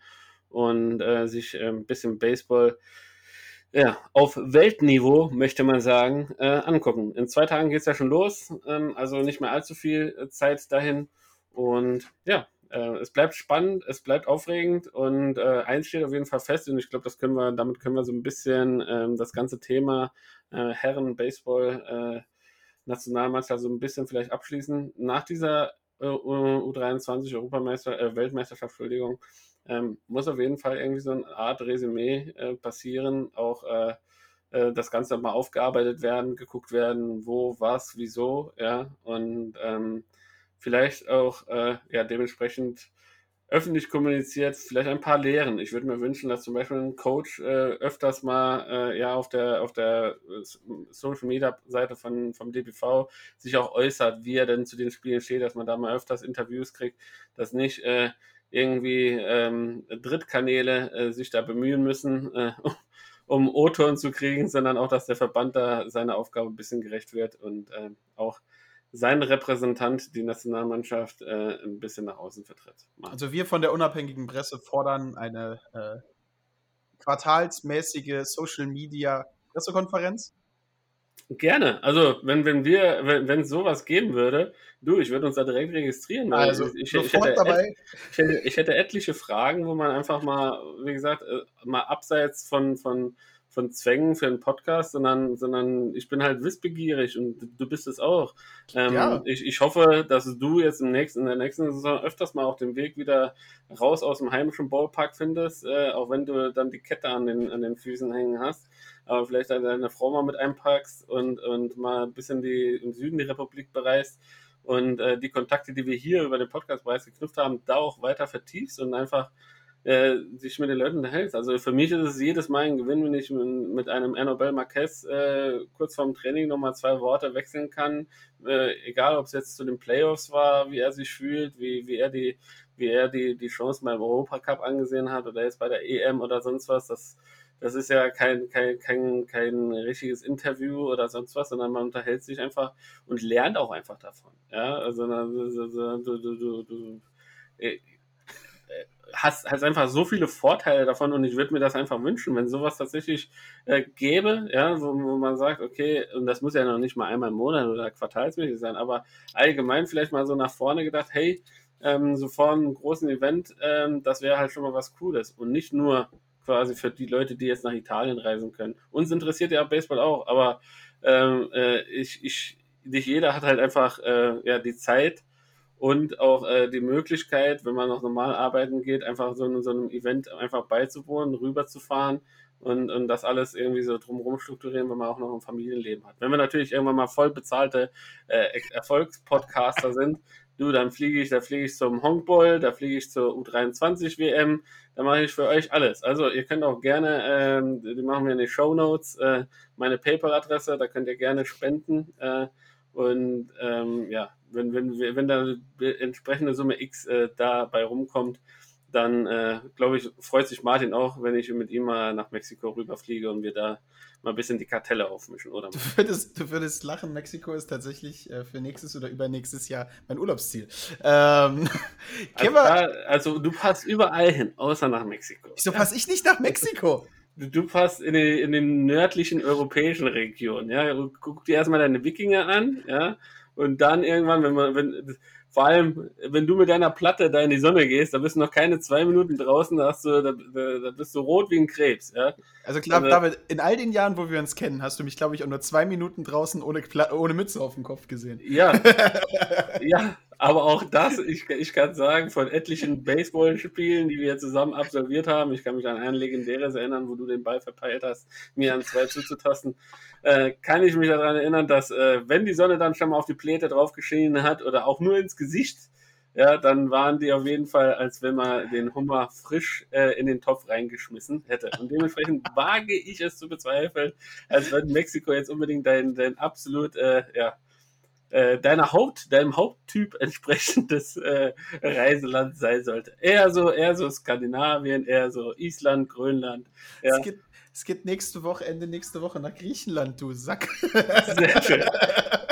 Speaker 3: und äh, sich ein bisschen Baseball ja, auf Weltniveau, möchte man sagen, äh, angucken. In zwei Tagen geht es ja schon los, ähm, also nicht mehr allzu viel äh, Zeit dahin. Und ja, äh, es bleibt spannend, es bleibt aufregend und äh, eins steht auf jeden Fall fest und ich glaube, das können wir, damit können wir so ein bisschen ähm, das ganze Thema äh, Herren Baseball äh, Nationalmannschaft so ein bisschen vielleicht abschließen. Nach dieser U23 Europameister, Weltmeisterschaft, Entschuldigung, ähm, muss auf jeden Fall irgendwie so eine Art Resümee äh, passieren, auch äh, äh, das Ganze mal aufgearbeitet werden, geguckt werden, wo, was, wieso, ja, und ähm, vielleicht auch äh, ja dementsprechend öffentlich kommuniziert, vielleicht ein paar Lehren. Ich würde mir wünschen, dass zum Beispiel ein Coach äh, öfters mal äh, ja auf der auf der Social Media Seite von vom DBV sich auch äußert, wie er denn zu den Spielen steht, dass man da mal öfters Interviews kriegt, dass nicht irgendwie ähm, Drittkanäle äh, sich da bemühen müssen, äh, um O-Ton zu kriegen, sondern auch, dass der Verband da seiner Aufgabe ein bisschen gerecht wird und äh, auch sein Repräsentant, die Nationalmannschaft, äh, ein bisschen nach außen vertritt.
Speaker 2: Mann. Also wir von der unabhängigen Presse fordern eine äh, quartalsmäßige Social Media Pressekonferenz
Speaker 3: Gerne. Also, wenn, wenn wir, wenn es sowas geben würde, du, ich würde uns da direkt registrieren.
Speaker 2: Also,
Speaker 3: ich,
Speaker 2: ich, hätte, dabei.
Speaker 3: Ich, hätte, ich hätte etliche Fragen, wo man einfach mal, wie gesagt, äh, mal abseits von, von, von Zwängen für einen Podcast, sondern, sondern ich bin halt wissbegierig und du bist es auch. Ähm, ja. ich, ich hoffe, dass du jetzt im nächsten, in der nächsten Saison öfters mal auch den Weg wieder raus aus dem heimischen Ballpark findest, äh, auch wenn du dann die Kette an den, an den Füßen hängen hast aber vielleicht deine Frau mal mit einpackst und, und mal ein bisschen die, im Süden die Republik bereist und äh, die Kontakte, die wir hier über den Podcast bereits geknüpft haben, da auch weiter vertiefst und einfach äh, sich mit den Leuten unterhältst. Also für mich ist es jedes Mal ein Gewinn, wenn ich mit einem Annabelle Marquez äh, kurz vorm Training nochmal zwei Worte wechseln kann. Äh, egal, ob es jetzt zu den Playoffs war, wie er sich fühlt, wie, wie er die, wie er die, die Chance beim Europacup angesehen hat oder jetzt bei der EM oder sonst was. Das das ist ja kein, kein, kein, kein richtiges Interview oder sonst was, sondern man unterhält sich einfach und lernt auch einfach davon. Ja, also du, du, du, äh, hast, hast einfach so viele Vorteile davon und ich würde mir das einfach wünschen, wenn sowas tatsächlich äh, gäbe, ja, wo, wo man sagt, okay, und das muss ja noch nicht mal einmal im Monat oder quartalsmäßig sein, aber allgemein vielleicht mal so nach vorne gedacht, hey, ähm, so vor einem großen Event, ähm, das wäre halt schon mal was Cooles und nicht nur quasi für die Leute, die jetzt nach Italien reisen können. Uns interessiert ja Baseball auch, aber ähm, äh, ich, ich, nicht jeder hat halt einfach äh, ja, die Zeit und auch äh, die Möglichkeit, wenn man noch normal arbeiten geht, einfach so, in, so einem Event einfach beizuwohnen, rüberzufahren und, und das alles irgendwie so drumherum strukturieren, wenn man auch noch ein Familienleben hat. Wenn wir natürlich irgendwann mal voll bezahlte äh, Erfolgspodcaster sind, du, dann fliege ich, da fliege ich zum Hongball, da fliege ich zur U23 WM, da mache ich für euch alles. Also ihr könnt auch gerne, ähm, die machen wir in die Show Notes, äh, meine PayPal-Adresse, da könnt ihr gerne spenden. Äh, und ähm, ja, wenn, wenn, wenn da entsprechende Summe X äh, dabei rumkommt, dann äh, glaube ich, freut sich Martin auch, wenn ich mit ihm mal nach Mexiko rüberfliege und wir da mal ein bisschen die Kartelle aufmischen, oder?
Speaker 2: Du würdest, du würdest lachen, Mexiko ist tatsächlich äh, für nächstes oder übernächstes Jahr mein Urlaubsziel. Ähm,
Speaker 3: also, da, also, du passt überall hin, außer nach Mexiko.
Speaker 2: Wieso passe ich nicht nach Mexiko?
Speaker 3: Du, du passt in, die, in den nördlichen europäischen Regionen, ja. Guck dir erstmal deine Wikinger an, ja. Und dann irgendwann, wenn man, wenn, vor allem, wenn du mit deiner Platte da in die Sonne gehst, da bist du noch keine zwei Minuten draußen, da, hast du, da, da, da bist du rot wie ein Krebs. Ja?
Speaker 2: Also klar, also, David, in all den Jahren, wo wir uns kennen, hast du mich, glaube ich, auch nur zwei Minuten draußen ohne, ohne Mütze auf dem Kopf gesehen.
Speaker 3: Ja, ja, aber auch das, ich, ich kann sagen, von etlichen Baseballspielen, die wir zusammen absolviert haben, ich kann mich an ein legendäres erinnern, wo du den Ball verpeilt hast, mir an zwei zuzutasten, äh, kann ich mich daran erinnern, dass äh, wenn die Sonne dann schon mal auf die Pläte drauf geschienen hat oder auch nur ins Gesicht, ja, dann waren die auf jeden Fall, als wenn man den Hummer frisch äh, in den Topf reingeschmissen hätte. Und dementsprechend wage ich es zu bezweifeln, als wenn Mexiko jetzt unbedingt dein, dein absolut, äh, ja, äh, deiner Haupt, deinem Haupttyp entsprechendes äh, Reiseland sein sollte. Eher so, eher so Skandinavien, eher so Island, Grönland.
Speaker 2: Ja. Es, geht, es geht nächste Woche, Ende nächste Woche nach Griechenland, du Sack. Sehr
Speaker 3: schön.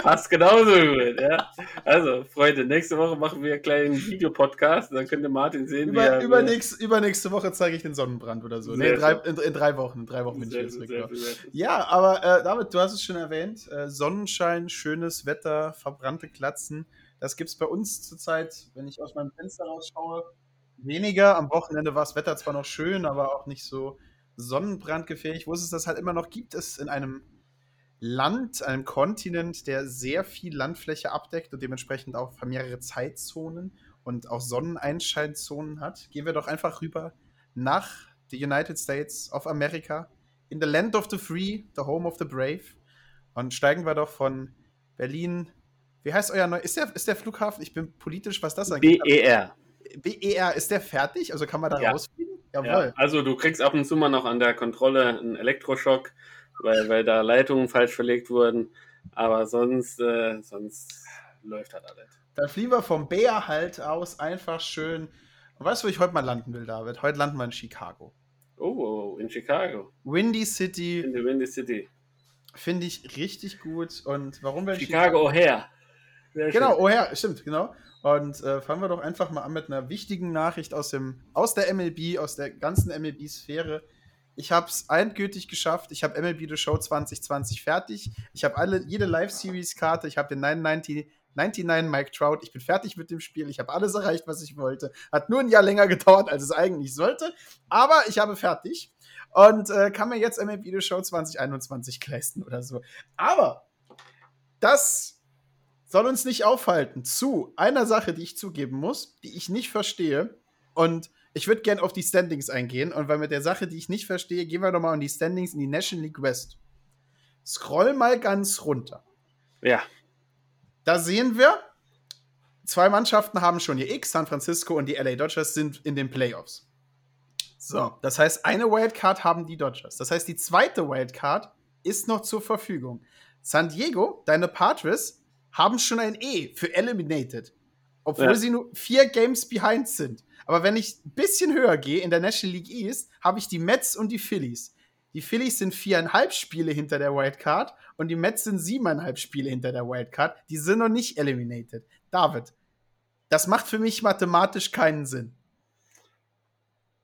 Speaker 3: Passt genauso gut, ja. Also, Freunde, nächste Woche machen wir einen kleinen Videopodcast, dann könnt ihr Martin sehen,
Speaker 2: Über, wie er, übernächst, Übernächste Woche zeige ich den Sonnenbrand oder so. Nee, in drei, in, in drei, Wochen. In drei Wochen bin ich jetzt weg. Ja, aber äh, David, du hast es schon erwähnt. Äh, Sonnenschein, schönes Wetter, verbrannte Klatzen. Das gibt es bei uns zurzeit, wenn ich aus meinem Fenster rausschaue, weniger. Am Wochenende war das Wetter zwar noch schön, aber auch nicht so sonnenbrandgefähig. Wo es das halt immer noch gibt, ist in einem Land, einem Kontinent, der sehr viel Landfläche abdeckt und dementsprechend auch mehrere Zeitzonen und auch Sonneneinscheinzonen hat, gehen wir doch einfach rüber nach the United States of America, in the land of the free, the home of the brave. Und steigen wir doch von Berlin. Wie heißt euer neuer? Ist der, ist der Flughafen? Ich bin politisch, was das
Speaker 3: angeht. BER.
Speaker 2: BER, ist der fertig? Also kann man da
Speaker 3: ja.
Speaker 2: rausfliegen?
Speaker 3: Jawohl. Ja, also du kriegst ab und zu mal noch an der Kontrolle einen Elektroschock weil, weil da Leitungen falsch verlegt wurden. Aber sonst, äh, sonst läuft halt alles.
Speaker 2: Dann fliegen wir vom Bär halt aus einfach schön. Und weißt du, wo ich heute mal landen will, David? Heute landen wir in Chicago.
Speaker 3: Oh, in Chicago.
Speaker 2: Windy City.
Speaker 3: In der Windy City.
Speaker 2: Finde ich richtig gut. Und warum wir
Speaker 3: Chicago, Chicago O'Hare.
Speaker 2: Genau, O'Hare, stimmt, genau. Und äh, fangen wir doch einfach mal an mit einer wichtigen Nachricht aus, dem, aus der MLB, aus der ganzen MLB-Sphäre. Ich habe es endgültig geschafft. Ich habe MLB The Show 2020 fertig. Ich habe alle jede Live-Series-Karte. Ich habe den 990, 99 Mike Trout. Ich bin fertig mit dem Spiel. Ich habe alles erreicht, was ich wollte. Hat nur ein Jahr länger gedauert, als es eigentlich sollte. Aber ich habe fertig und äh, kann mir jetzt MLB The Show 2021 leisten oder so. Aber das soll uns nicht aufhalten zu einer Sache, die ich zugeben muss, die ich nicht verstehe. Und ich würde gerne auf die Standings eingehen und weil mit der Sache, die ich nicht verstehe, gehen wir nochmal in die Standings in die National League West. Scroll mal ganz runter.
Speaker 3: Ja.
Speaker 2: Da sehen wir, zwei Mannschaften haben schon ihr X, San Francisco und die LA Dodgers sind in den Playoffs. So, das heißt, eine Wildcard haben die Dodgers. Das heißt, die zweite Wildcard ist noch zur Verfügung. San Diego, deine Padres, haben schon ein E für Eliminated. Obwohl ja. sie nur vier Games behind sind. Aber wenn ich ein bisschen höher gehe in der National League East, habe ich die Mets und die Phillies. Die Phillies sind viereinhalb Spiele hinter der Wildcard und die Mets sind siebeneinhalb Spiele hinter der Wildcard. Die sind noch nicht eliminated. David, das macht für mich mathematisch keinen Sinn.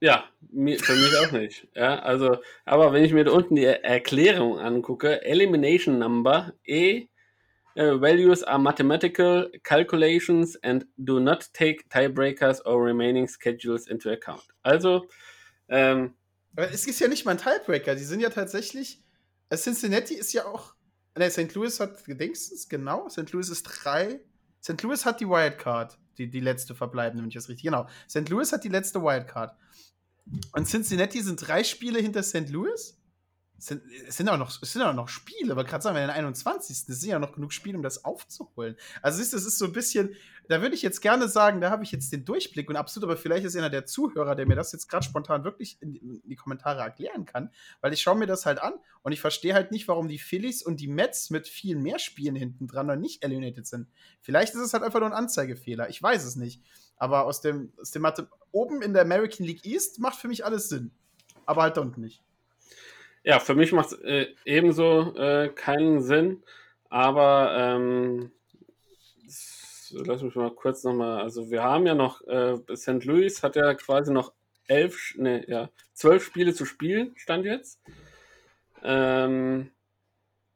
Speaker 3: Ja, für mich auch nicht. Ja, also, aber wenn ich mir da unten die Erklärung angucke, Elimination Number E Uh, values are mathematical calculations and do not take tiebreakers or remaining schedules into account. Also, ähm,
Speaker 2: es ist ja nicht mal ein Tiebreaker. Die sind ja tatsächlich. Äh, Cincinnati ist ja auch. Ne, St. Louis hat gedingstens, genau. St. Louis ist drei. St. Louis hat die Wildcard. Die, die letzte verbleibende, wenn ich das richtig. Genau. St. Louis hat die letzte Wildcard. Und Cincinnati sind drei Spiele hinter St. Louis. Es sind, es sind auch noch, es sind auch noch Spiele, aber gerade sagen wir den 21. Es sind ja noch genug Spiele, um das aufzuholen. Also siehst du, es ist so ein bisschen, da würde ich jetzt gerne sagen, da habe ich jetzt den Durchblick und absolut, aber vielleicht ist einer der Zuhörer, der mir das jetzt gerade spontan wirklich in die, Kommentare erklären kann, weil ich schaue mir das halt an und ich verstehe halt nicht, warum die Phillies und die Mets mit viel mehr Spielen hinten dran noch nicht eliminated sind. Vielleicht ist es halt einfach nur ein Anzeigefehler, ich weiß es nicht. Aber aus dem, aus dem Mathe oben in der American League East macht für mich alles Sinn. Aber halt unten nicht.
Speaker 3: Ja, für mich macht es äh, ebenso äh, keinen Sinn, aber ähm, lass mich mal kurz nochmal, also wir haben ja noch, äh, St. Louis hat ja quasi noch elf, ne, ja, zwölf Spiele zu spielen, stand jetzt. Ähm,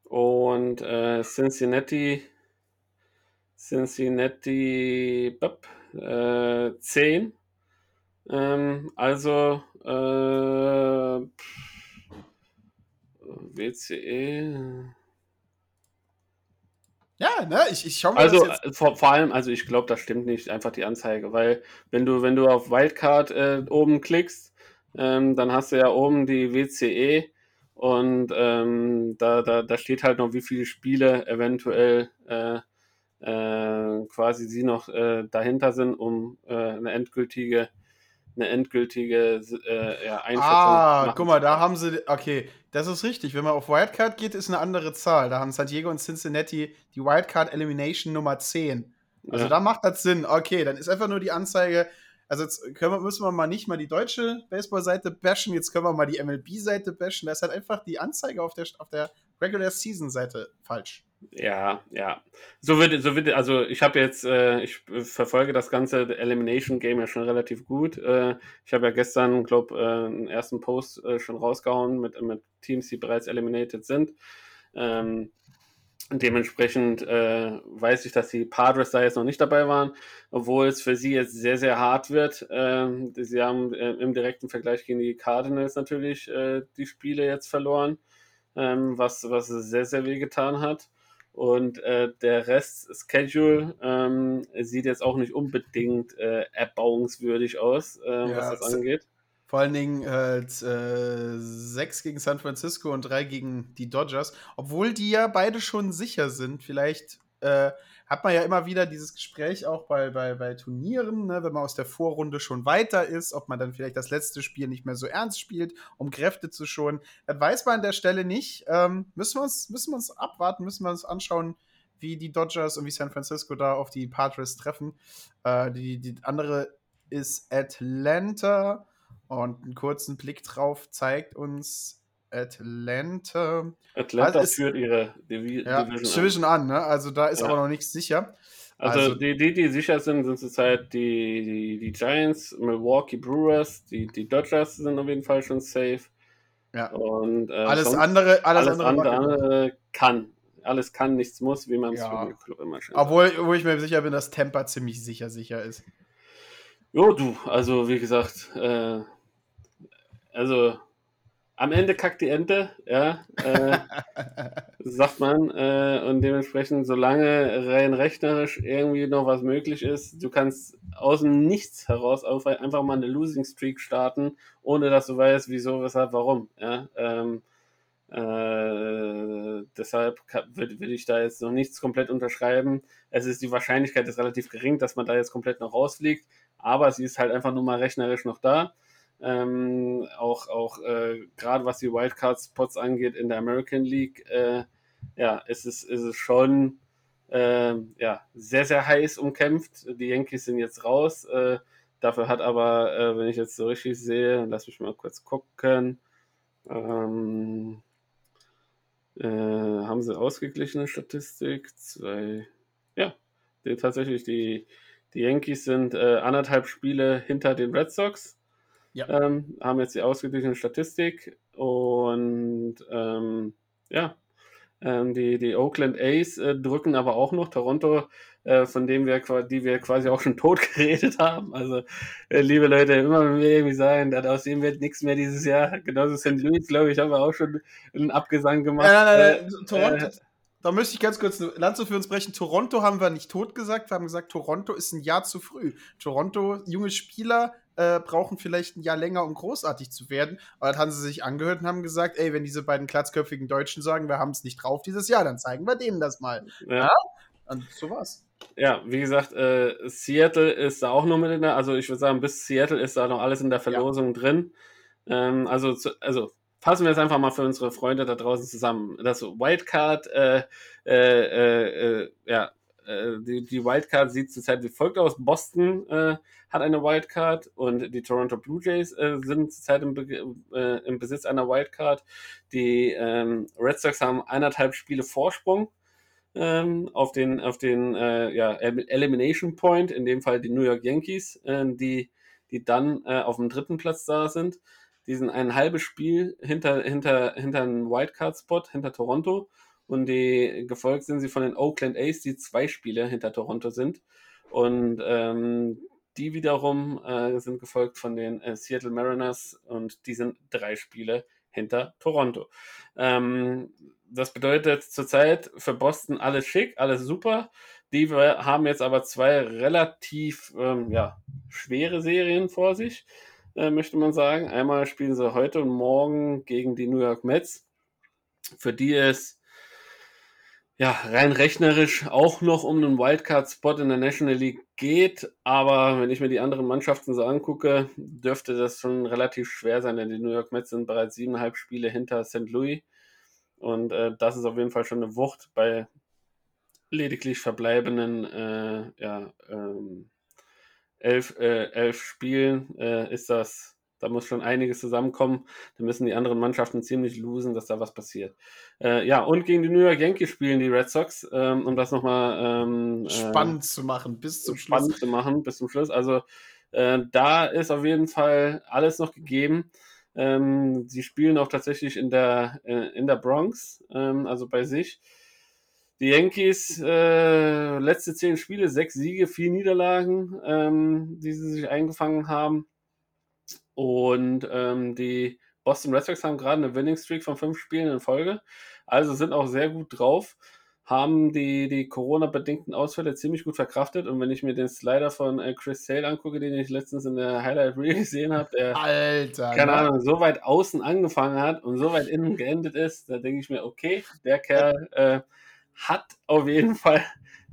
Speaker 3: und äh, Cincinnati, Cincinnati, bop, äh, zehn. Ähm, also, äh, pff, WCE.
Speaker 2: Ja, ne, ich, ich schau mir
Speaker 3: also,
Speaker 2: das jetzt.
Speaker 3: Vor, vor allem, also ich glaube, das stimmt nicht, einfach die Anzeige, weil wenn du, wenn du auf Wildcard äh, oben klickst, ähm, dann hast du ja oben die WCE und ähm, da, da, da steht halt noch, wie viele Spiele eventuell äh, äh, quasi sie noch äh, dahinter sind, um äh, eine endgültige eine endgültige äh, ja, Einschätzung
Speaker 2: Ah, guck mal, da haben sie, okay, das ist richtig. Wenn man auf Wildcard geht, ist eine andere Zahl. Da haben San Diego und Cincinnati die Wildcard Elimination Nummer 10. Also ja. da macht das Sinn. Okay, dann ist einfach nur die Anzeige. Also jetzt können wir, müssen wir mal nicht mal die deutsche Baseball-Seite bashen, jetzt können wir mal die MLB-Seite bashen. Da ist halt einfach die Anzeige auf der, auf der Regular Season-Seite falsch.
Speaker 3: Ja, ja. So wird, so wird, also ich habe jetzt, äh, ich verfolge das ganze Elimination Game ja schon relativ gut. Äh, ich habe ja gestern, glaube äh, einen ersten Post äh, schon rausgehauen mit, mit Teams, die bereits eliminated sind. Ähm, dementsprechend äh, weiß ich, dass die Padres da jetzt noch nicht dabei waren, obwohl es für sie jetzt sehr, sehr hart wird. Ähm, sie haben äh, im direkten Vergleich gegen die Cardinals natürlich die Spiele jetzt verloren, ähm, was, was sehr, sehr weh getan hat. Und äh, der Rest Schedule ähm, sieht jetzt auch nicht unbedingt äh, erbauungswürdig aus, äh, ja, was das angeht.
Speaker 2: Vor allen Dingen halt äh, sechs gegen San Francisco und drei gegen die Dodgers, obwohl die ja beide schon sicher sind. Vielleicht äh, hat man ja immer wieder dieses Gespräch auch bei, bei, bei Turnieren, ne, wenn man aus der Vorrunde schon weiter ist, ob man dann vielleicht das letzte Spiel nicht mehr so ernst spielt, um Kräfte zu schonen. Das weiß man an der Stelle nicht. Ähm, müssen, wir uns, müssen wir uns abwarten, müssen wir uns anschauen, wie die Dodgers und wie San Francisco da auf die Padres treffen. Äh, die, die andere ist Atlanta und einen kurzen Blick drauf zeigt uns Atlanta.
Speaker 3: Atlanta also führt ihre
Speaker 2: Divi ja, Division, Division an. an ne? Also da ist ja. aber noch nichts sicher.
Speaker 3: Also, also die, die, die sicher sind, sind zurzeit die, die, die Giants, Milwaukee Brewers, die, die Dodgers sind auf jeden Fall schon safe.
Speaker 2: Ja.
Speaker 3: Und, äh,
Speaker 2: alles andere, alles,
Speaker 3: alles andere, andere kann. Alles kann, nichts muss, wie man es
Speaker 2: ja. Club immer schön Obwohl, wo ich mir sicher bin, dass Tampa ziemlich sicher sicher ist.
Speaker 3: Jo, du, also wie gesagt, äh, also am Ende kackt die Ente, ja, äh, sagt man. Äh, und dementsprechend, solange rein rechnerisch irgendwie noch was möglich ist, du kannst aus dem Nichts heraus einfach mal eine Losing Streak starten, ohne dass du weißt, wieso, weshalb, warum. Ja, ähm, äh, deshalb würde würd ich da jetzt noch nichts komplett unterschreiben. Es ist die Wahrscheinlichkeit ist relativ gering, dass man da jetzt komplett noch rausfliegt, aber sie ist halt einfach nur mal rechnerisch noch da. Ähm, auch auch äh, gerade was die Wildcard-Spots angeht in der American League, äh, ja, ist es, ist es schon äh, ja, sehr, sehr heiß umkämpft. Die Yankees sind jetzt raus. Äh, dafür hat aber, äh, wenn ich jetzt so richtig sehe, lass mich mal kurz gucken, ähm, äh, haben sie ausgeglichene Statistik. Zwei, ja, die, tatsächlich die, die Yankees sind anderthalb Spiele hinter den Red Sox ja. Ähm, haben jetzt die ausgeglichene Statistik und ähm, ja, ähm, die, die Oakland A's äh, drücken aber auch noch Toronto, äh, von dem wir, die wir quasi auch schon tot geredet haben. Also, äh, liebe Leute, immer wenn wir irgendwie sagen, dass aus dem wird nichts mehr dieses Jahr. Genauso St. Louis, glaube ich, haben wir auch schon einen Abgesang gemacht.
Speaker 2: Nein, nein, nein, Toronto, da möchte ich ganz kurz eine Lanze für uns brechen. Toronto haben wir nicht tot gesagt, wir haben gesagt, Toronto ist ein Jahr zu früh. Toronto, junge Spieler, äh, brauchen vielleicht ein Jahr länger, um großartig zu werden. Aber dann haben sie sich angehört und haben gesagt, ey, wenn diese beiden klatzköpfigen Deutschen sagen, wir haben es nicht drauf dieses Jahr, dann zeigen wir denen das mal.
Speaker 3: Ja.
Speaker 2: Und so war's.
Speaker 3: Ja, wie gesagt, äh, Seattle ist da auch noch mit in der, also ich würde sagen, bis Seattle ist da noch alles in der Verlosung drin. Ähm, also, zu, also fassen wir es einfach mal für unsere Freunde da draußen zusammen. Das Wildcard, äh, äh, äh, äh ja, äh, die, die Wildcard sieht zurzeit wie folgt aus. Boston äh, hat eine Wildcard und die Toronto Blue Jays äh, sind zurzeit im, äh, im, Besitz einer Wildcard. Die ähm, Red Sox haben eineinhalb Spiele Vorsprung ähm, auf den, auf den äh, ja, Elimination Point, in dem Fall die New York Yankees, die, die dann auf dem dritten Platz da sind. Die sind ein halbes Spiel hinter, hinter, hinter einem Wildcard-Spot, hinter Toronto. Und die gefolgt sind sie von den Oakland A's, die zwei Spiele hinter Toronto sind. Und ähm, die wiederum äh, sind gefolgt von den äh, Seattle Mariners und die sind drei Spiele hinter Toronto. Ähm, das bedeutet zurzeit für Boston alles schick, alles super. Die haben jetzt aber zwei relativ ähm, ja, schwere Serien vor sich, äh, möchte man sagen. Einmal spielen sie heute und morgen gegen die New York Mets, für die es ja, rein rechnerisch auch noch um einen Wildcard-Spot in der National League geht. Aber wenn ich mir die anderen Mannschaften so angucke, dürfte das schon relativ schwer sein, denn die New York Mets sind bereits siebeneinhalb Spiele hinter St. Louis. Und äh, das ist auf jeden Fall schon eine Wucht bei lediglich verbleibenden äh, ja, ähm, elf, äh, elf Spielen äh, ist das da muss schon einiges zusammenkommen. Da müssen die anderen Mannschaften ziemlich losen, dass da was passiert. Äh, ja, und gegen die New York Yankees spielen die Red Sox, ähm, um das nochmal ähm,
Speaker 2: äh, spannend äh, zu machen, bis zum
Speaker 3: spannend Schluss. zu machen, bis zum Schluss. Also äh, da ist auf jeden Fall alles noch gegeben. Ähm, sie spielen auch tatsächlich in der, äh, in der Bronx, ähm, also bei sich. Die Yankees, äh, letzte zehn Spiele, sechs Siege, vier Niederlagen, ähm, die sie sich eingefangen haben. Und ähm, die Boston Red Sox haben gerade eine Winning Streak von fünf Spielen in Folge. Also sind auch sehr gut drauf, haben die, die Corona-bedingten Ausfälle ziemlich gut verkraftet. Und wenn ich mir den Slider von äh, Chris Sale angucke, den ich letztens in der Highlight Reel gesehen habe, der,
Speaker 2: Alter,
Speaker 3: keine ne? Ahnung, so weit außen angefangen hat und so weit innen geendet ist, da denke ich mir, okay, der Kerl äh, hat auf jeden Fall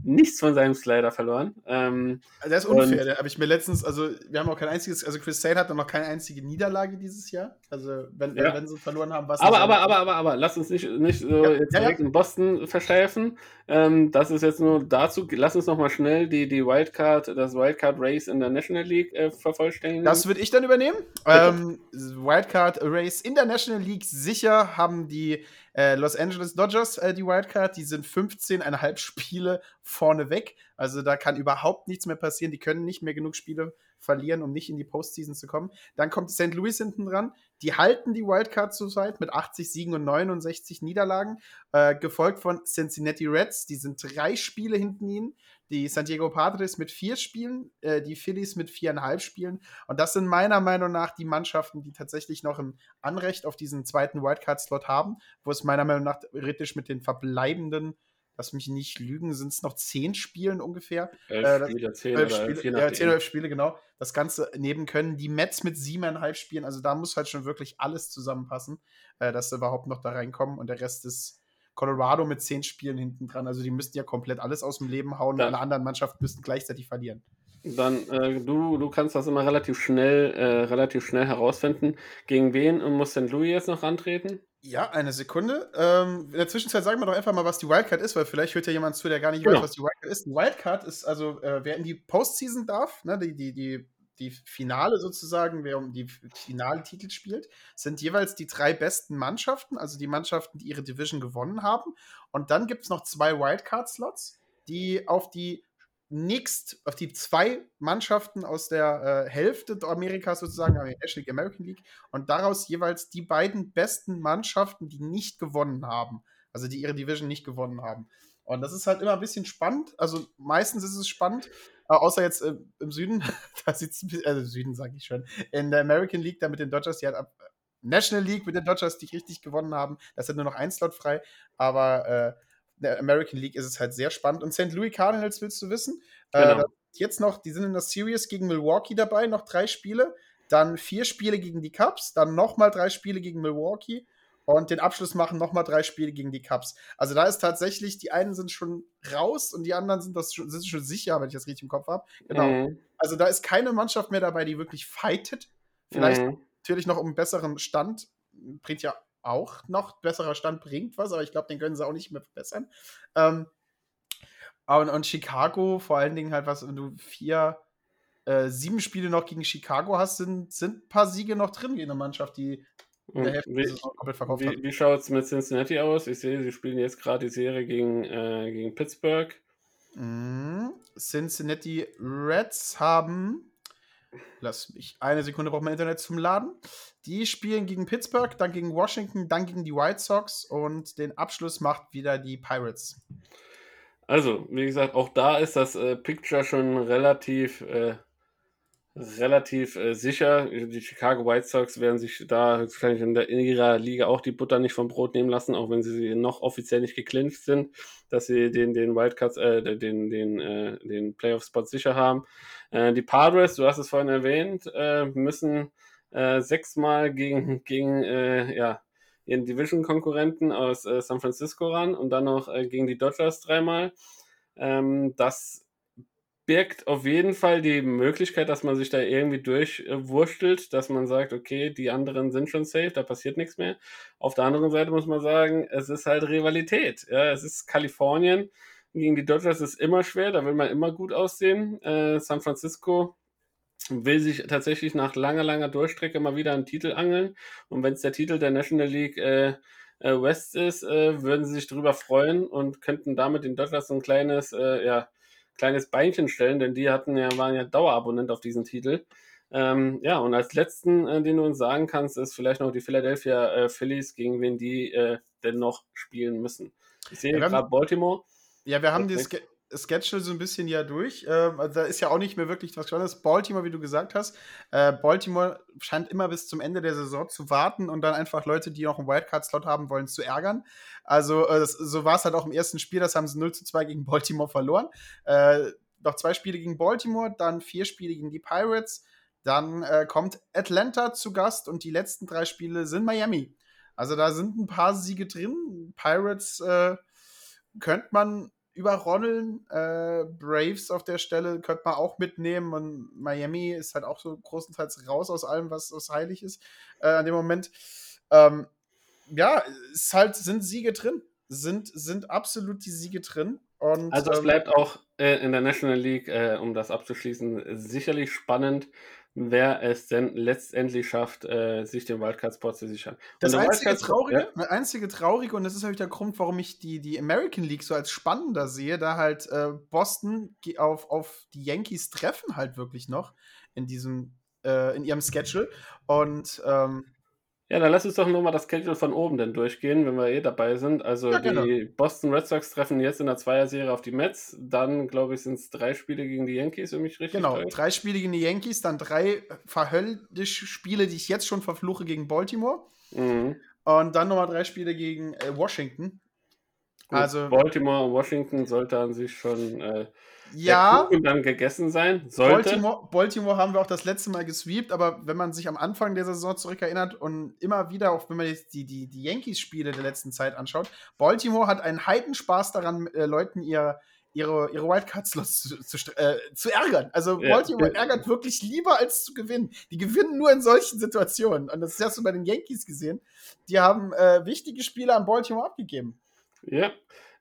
Speaker 3: nichts von seinem Slider verloren. Ähm,
Speaker 2: das ist unfair, da habe ich mir letztens, also wir haben auch kein einziges, also Chris Sale hat noch keine einzige Niederlage dieses Jahr. Also wenn, ja. wenn sie verloren haben, was.
Speaker 3: Aber, aber, aber, aber, aber, lass uns nicht, nicht so ja, jetzt direkt ja, in Boston versteifen. Ähm, das ist jetzt nur dazu, lass uns noch mal schnell die, die Wildcard, das Wildcard Race in der National League äh, vervollständigen.
Speaker 2: Das würde ich dann übernehmen. Ähm, Wildcard Race in der National League sicher haben die äh, Los Angeles Dodgers äh, die Wildcard, die sind 15,5 Spiele vorne weg. Also da kann überhaupt nichts mehr passieren. Die können nicht mehr genug Spiele verlieren, um nicht in die Postseason zu kommen. Dann kommt St. Louis hinten dran. Die halten die Wildcard zurzeit mit 80 Siegen und 69 Niederlagen, äh, gefolgt von Cincinnati Reds. Die sind drei Spiele hinten ihnen. Die San Diego Padres mit vier Spielen, äh, die Phillies mit viereinhalb Spielen. Und das sind meiner Meinung nach die Mannschaften, die tatsächlich noch ein Anrecht auf diesen zweiten Wildcard-Slot haben, wo es meiner Meinung nach theoretisch mit den verbleibenden lass mich nicht lügen, sind es noch zehn Spielen ungefähr.
Speaker 3: Elf äh, Spiele, zehn
Speaker 2: elf Spiele, ja, zehn oder elf Spiele, genau. Das Ganze nehmen können. Die Mets mit siebeneinhalb Spielen, also da muss halt schon wirklich alles zusammenpassen, äh, dass sie überhaupt noch da reinkommen. Und der Rest ist Colorado mit zehn Spielen hinten dran. Also die müssten ja komplett alles aus dem Leben hauen. Ja. Alle anderen Mannschaften müssten gleichzeitig verlieren.
Speaker 3: Dann, äh, du, du kannst das immer relativ schnell, äh, relativ schnell herausfinden. Gegen wen muss St. Louis jetzt noch antreten?
Speaker 2: Ja, eine Sekunde. Ähm, in der Zwischenzeit sagen wir doch einfach mal, was die Wildcard ist, weil vielleicht hört ja jemand zu, der gar nicht genau. weiß, was die Wildcard ist. Die Wildcard ist also, äh, wer in die Postseason darf, ne, die, die, die, die Finale sozusagen, wer um die finale Titel spielt, sind jeweils die drei besten Mannschaften, also die Mannschaften, die ihre Division gewonnen haben. Und dann gibt es noch zwei Wildcard-Slots, die auf die nächst auf die zwei Mannschaften aus der äh, Hälfte Amerikas sozusagen, also National League, American League, und daraus jeweils die beiden besten Mannschaften, die nicht gewonnen haben, also die ihre Division nicht gewonnen haben. Und das ist halt immer ein bisschen spannend. Also meistens ist es spannend, äh, außer jetzt äh, im Süden, da sieht es also Süden sage ich schon, in der American League, da mit den Dodgers, die halt ab, National League mit den Dodgers, die richtig gewonnen haben, da ist halt nur noch ein Slot frei, aber äh, der American League ist es halt sehr spannend. Und St. Louis Cardinals willst du wissen?
Speaker 3: Genau.
Speaker 2: Äh, jetzt noch, die sind in der Series gegen Milwaukee dabei, noch drei Spiele. Dann vier Spiele gegen die Cubs, dann nochmal drei Spiele gegen Milwaukee und den Abschluss machen nochmal drei Spiele gegen die Cubs. Also da ist tatsächlich, die einen sind schon raus und die anderen sind das schon, sind schon sicher, wenn ich das richtig im Kopf habe. Genau.
Speaker 3: Mhm.
Speaker 2: Also da ist keine Mannschaft mehr dabei, die wirklich fightet. Vielleicht
Speaker 3: Mhm.
Speaker 2: natürlich noch um einen besseren Stand. Bringt ja auch noch, besserer Stand bringt was, aber ich glaube, den können sie auch nicht mehr verbessern. Ähm, und, und Chicago, vor allen Dingen halt, was, wenn du vier, äh, sieben Spiele noch gegen Chicago hast, sind, sind ein paar Siege noch drin in der Mannschaft, die in der Hälfte
Speaker 3: wie,
Speaker 2: komplett verkauft hat.
Speaker 3: wie, wie schaut es mit Cincinnati aus? Ich sehe, sie spielen jetzt gerade die Serie gegen, äh, gegen Pittsburgh.
Speaker 2: Mhm. Cincinnati Reds haben. Lass mich. Eine Sekunde braucht mein Internet zum Laden. Die spielen gegen Pittsburgh, dann gegen Washington, dann gegen die White Sox und den Abschluss macht wieder die Pirates.
Speaker 3: Also, wie gesagt, auch da ist das äh, Picture schon relativ, äh, relativ äh, sicher. Die Chicago White Sox werden sich da höchstwahrscheinlich in, der, in ihrer Liga auch die Butter nicht vom Brot nehmen lassen, auch wenn sie noch offiziell nicht geclincht sind, dass sie den, den Wildcards, äh, den, den, äh, den Playoff-Spot sicher haben. Äh, die Padres, du hast es vorhin erwähnt, äh, müssen äh, sechsmal gegen, gegen äh, ja, ihren Division-Konkurrenten aus äh, San Francisco ran und dann noch äh, gegen die Dodgers dreimal. Ähm, das birgt auf jeden Fall die Möglichkeit, dass man sich da irgendwie durchwurstelt, dass man sagt, okay, die anderen sind schon safe, da passiert nichts mehr. Auf der anderen Seite muss man sagen, es ist halt Rivalität. Ja, es ist Kalifornien. Gegen die Dodgers ist immer schwer, da will man immer gut aussehen. Äh, San Francisco will sich tatsächlich nach langer, langer Durchstrecke mal wieder einen Titel angeln. Und wenn es der Titel der National League äh, äh, West ist, äh, würden sie sich darüber freuen und könnten damit den Dodgers so ein kleines, äh, ja, kleines Beinchen stellen, denn die hatten ja, waren ja Dauerabonnent auf diesen Titel. Ähm, ja, und als letzten, äh, den du uns sagen kannst, ist vielleicht noch die Philadelphia äh, Phillies, gegen wen die äh, denn noch spielen müssen. Ich sehe
Speaker 2: Ja,
Speaker 3: gerade Baltimore.
Speaker 2: Ja, wir haben. Ske Schedule so ein bisschen ja durch. Ähm, also da ist ja auch nicht mehr wirklich was Spannendes. Baltimore, wie du gesagt hast, äh, Baltimore scheint immer bis zum Ende der Saison zu warten und dann einfach Leute, die noch einen Wildcard-Slot haben wollen, zu ärgern. Also äh, das, so war es halt auch im ersten Spiel, das haben sie 0 zu 2 gegen Baltimore verloren. Äh, noch zwei Spiele gegen Baltimore, dann vier Spiele gegen die Pirates. Dann äh, kommt Atlanta zu Gast und die letzten drei Spiele sind Miami. Also da sind ein paar Siege drin. Pirates äh, könnte man überrollen. Äh, Braves auf der Stelle könnte man auch mitnehmen. Und Miami ist halt auch so großenteils raus aus allem, was, was heilig ist äh, an dem Moment. Ähm, ja, es halt, sind Siege drin. Sind, sind absolut die Siege drin. Und,
Speaker 3: Also es
Speaker 2: ähm,
Speaker 3: bleibt auch äh, in der National League, äh, um das abzuschließen, sicherlich spannend, wer es denn letztendlich schafft, äh, sich den Wildcard-Spot zu sichern.
Speaker 2: Das einzige Traurige,
Speaker 3: ja,
Speaker 2: einzige Traurige, und das ist natürlich der Grund, warum ich die, die American League so als spannender sehe, da halt äh, Boston auf, auf die Yankees treffen halt wirklich noch in diesem, äh, in ihrem Schedule. Und ähm,
Speaker 3: Ja, dann lass uns doch nur mal das Schedule von oben dann durchgehen, wenn wir eh dabei sind. Also
Speaker 2: Ja, genau.
Speaker 3: die Boston Red Sox treffen jetzt in der Zweierserie auf die Mets. Dann, glaube ich, sind es drei Spiele gegen die Yankees, wenn mich richtig
Speaker 2: genau,
Speaker 3: täuscht.
Speaker 2: drei Spiele gegen die Yankees, dann drei verhöllische Spiele, die ich jetzt schon verfluche gegen Baltimore.
Speaker 3: Mhm.
Speaker 2: Und dann nochmal drei Spiele gegen äh, Washington.
Speaker 3: Gut,
Speaker 2: Also-
Speaker 3: Baltimore und Washington sollte an sich schon äh,
Speaker 2: Ja,
Speaker 3: der Kuchen dann gegessen sein. Sollte.
Speaker 2: Baltimore, Baltimore haben wir auch das letzte Mal gesweept, aber wenn man sich am Anfang der Saison zurückerinnert und immer wieder, auch wenn man jetzt die, die, die Yankees-Spiele der letzten Zeit anschaut, Baltimore hat einen Heidenspaß daran, äh, Leuten ihr, ihre, ihre Wildcard-Slots zu, zu, äh, zu ärgern. Also
Speaker 3: Ja.
Speaker 2: Baltimore ärgert wirklich lieber, als zu gewinnen. Die gewinnen nur in solchen Situationen. Und das hast du bei den Yankees gesehen. Die haben äh, wichtige Spiele an Baltimore abgegeben.
Speaker 3: Ja,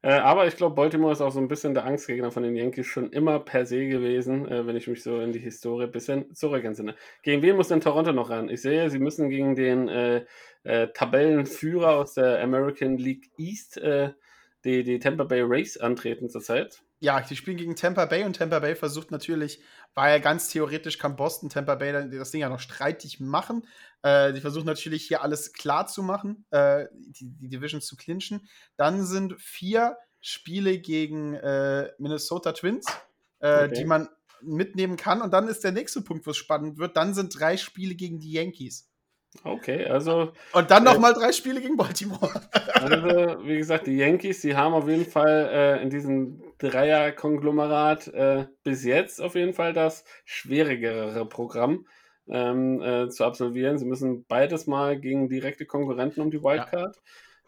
Speaker 3: äh, aber ich glaube, Baltimore ist auch so ein bisschen der Angstgegner von den Yankees schon immer per se gewesen, äh, wenn ich mich so in die Historie ein bisschen zurück entsinne. Gegen wen muss denn Toronto noch ran? Ich sehe, sie müssen gegen den äh, äh, Tabellenführer aus der American League East, äh, die, die Tampa Bay Rays, antreten zurzeit.
Speaker 2: Ja, die spielen gegen Tampa Bay und Tampa Bay versucht natürlich, ja ganz theoretisch, kann Boston Tampa Bay das Ding ja noch streitig machen. Äh, die versuchen natürlich hier alles klar zu machen, äh, die, die Division zu clinchen. Dann sind vier Spiele gegen äh, Minnesota Twins, äh,
Speaker 3: Okay.
Speaker 2: die man mitnehmen kann. Und dann ist der nächste Punkt, wo es spannend wird. Dann sind drei Spiele gegen die Yankees.
Speaker 3: Okay, also.
Speaker 2: Und dann nochmal äh, drei Spiele gegen Baltimore.
Speaker 3: also, wie gesagt, die Yankees, die haben auf jeden Fall äh, in diesem Dreier-Konglomerat äh, bis jetzt auf jeden Fall das schwierigere Programm ähm, äh, zu absolvieren. Sie müssen beides mal gegen direkte Konkurrenten um die Wildcard. Ja.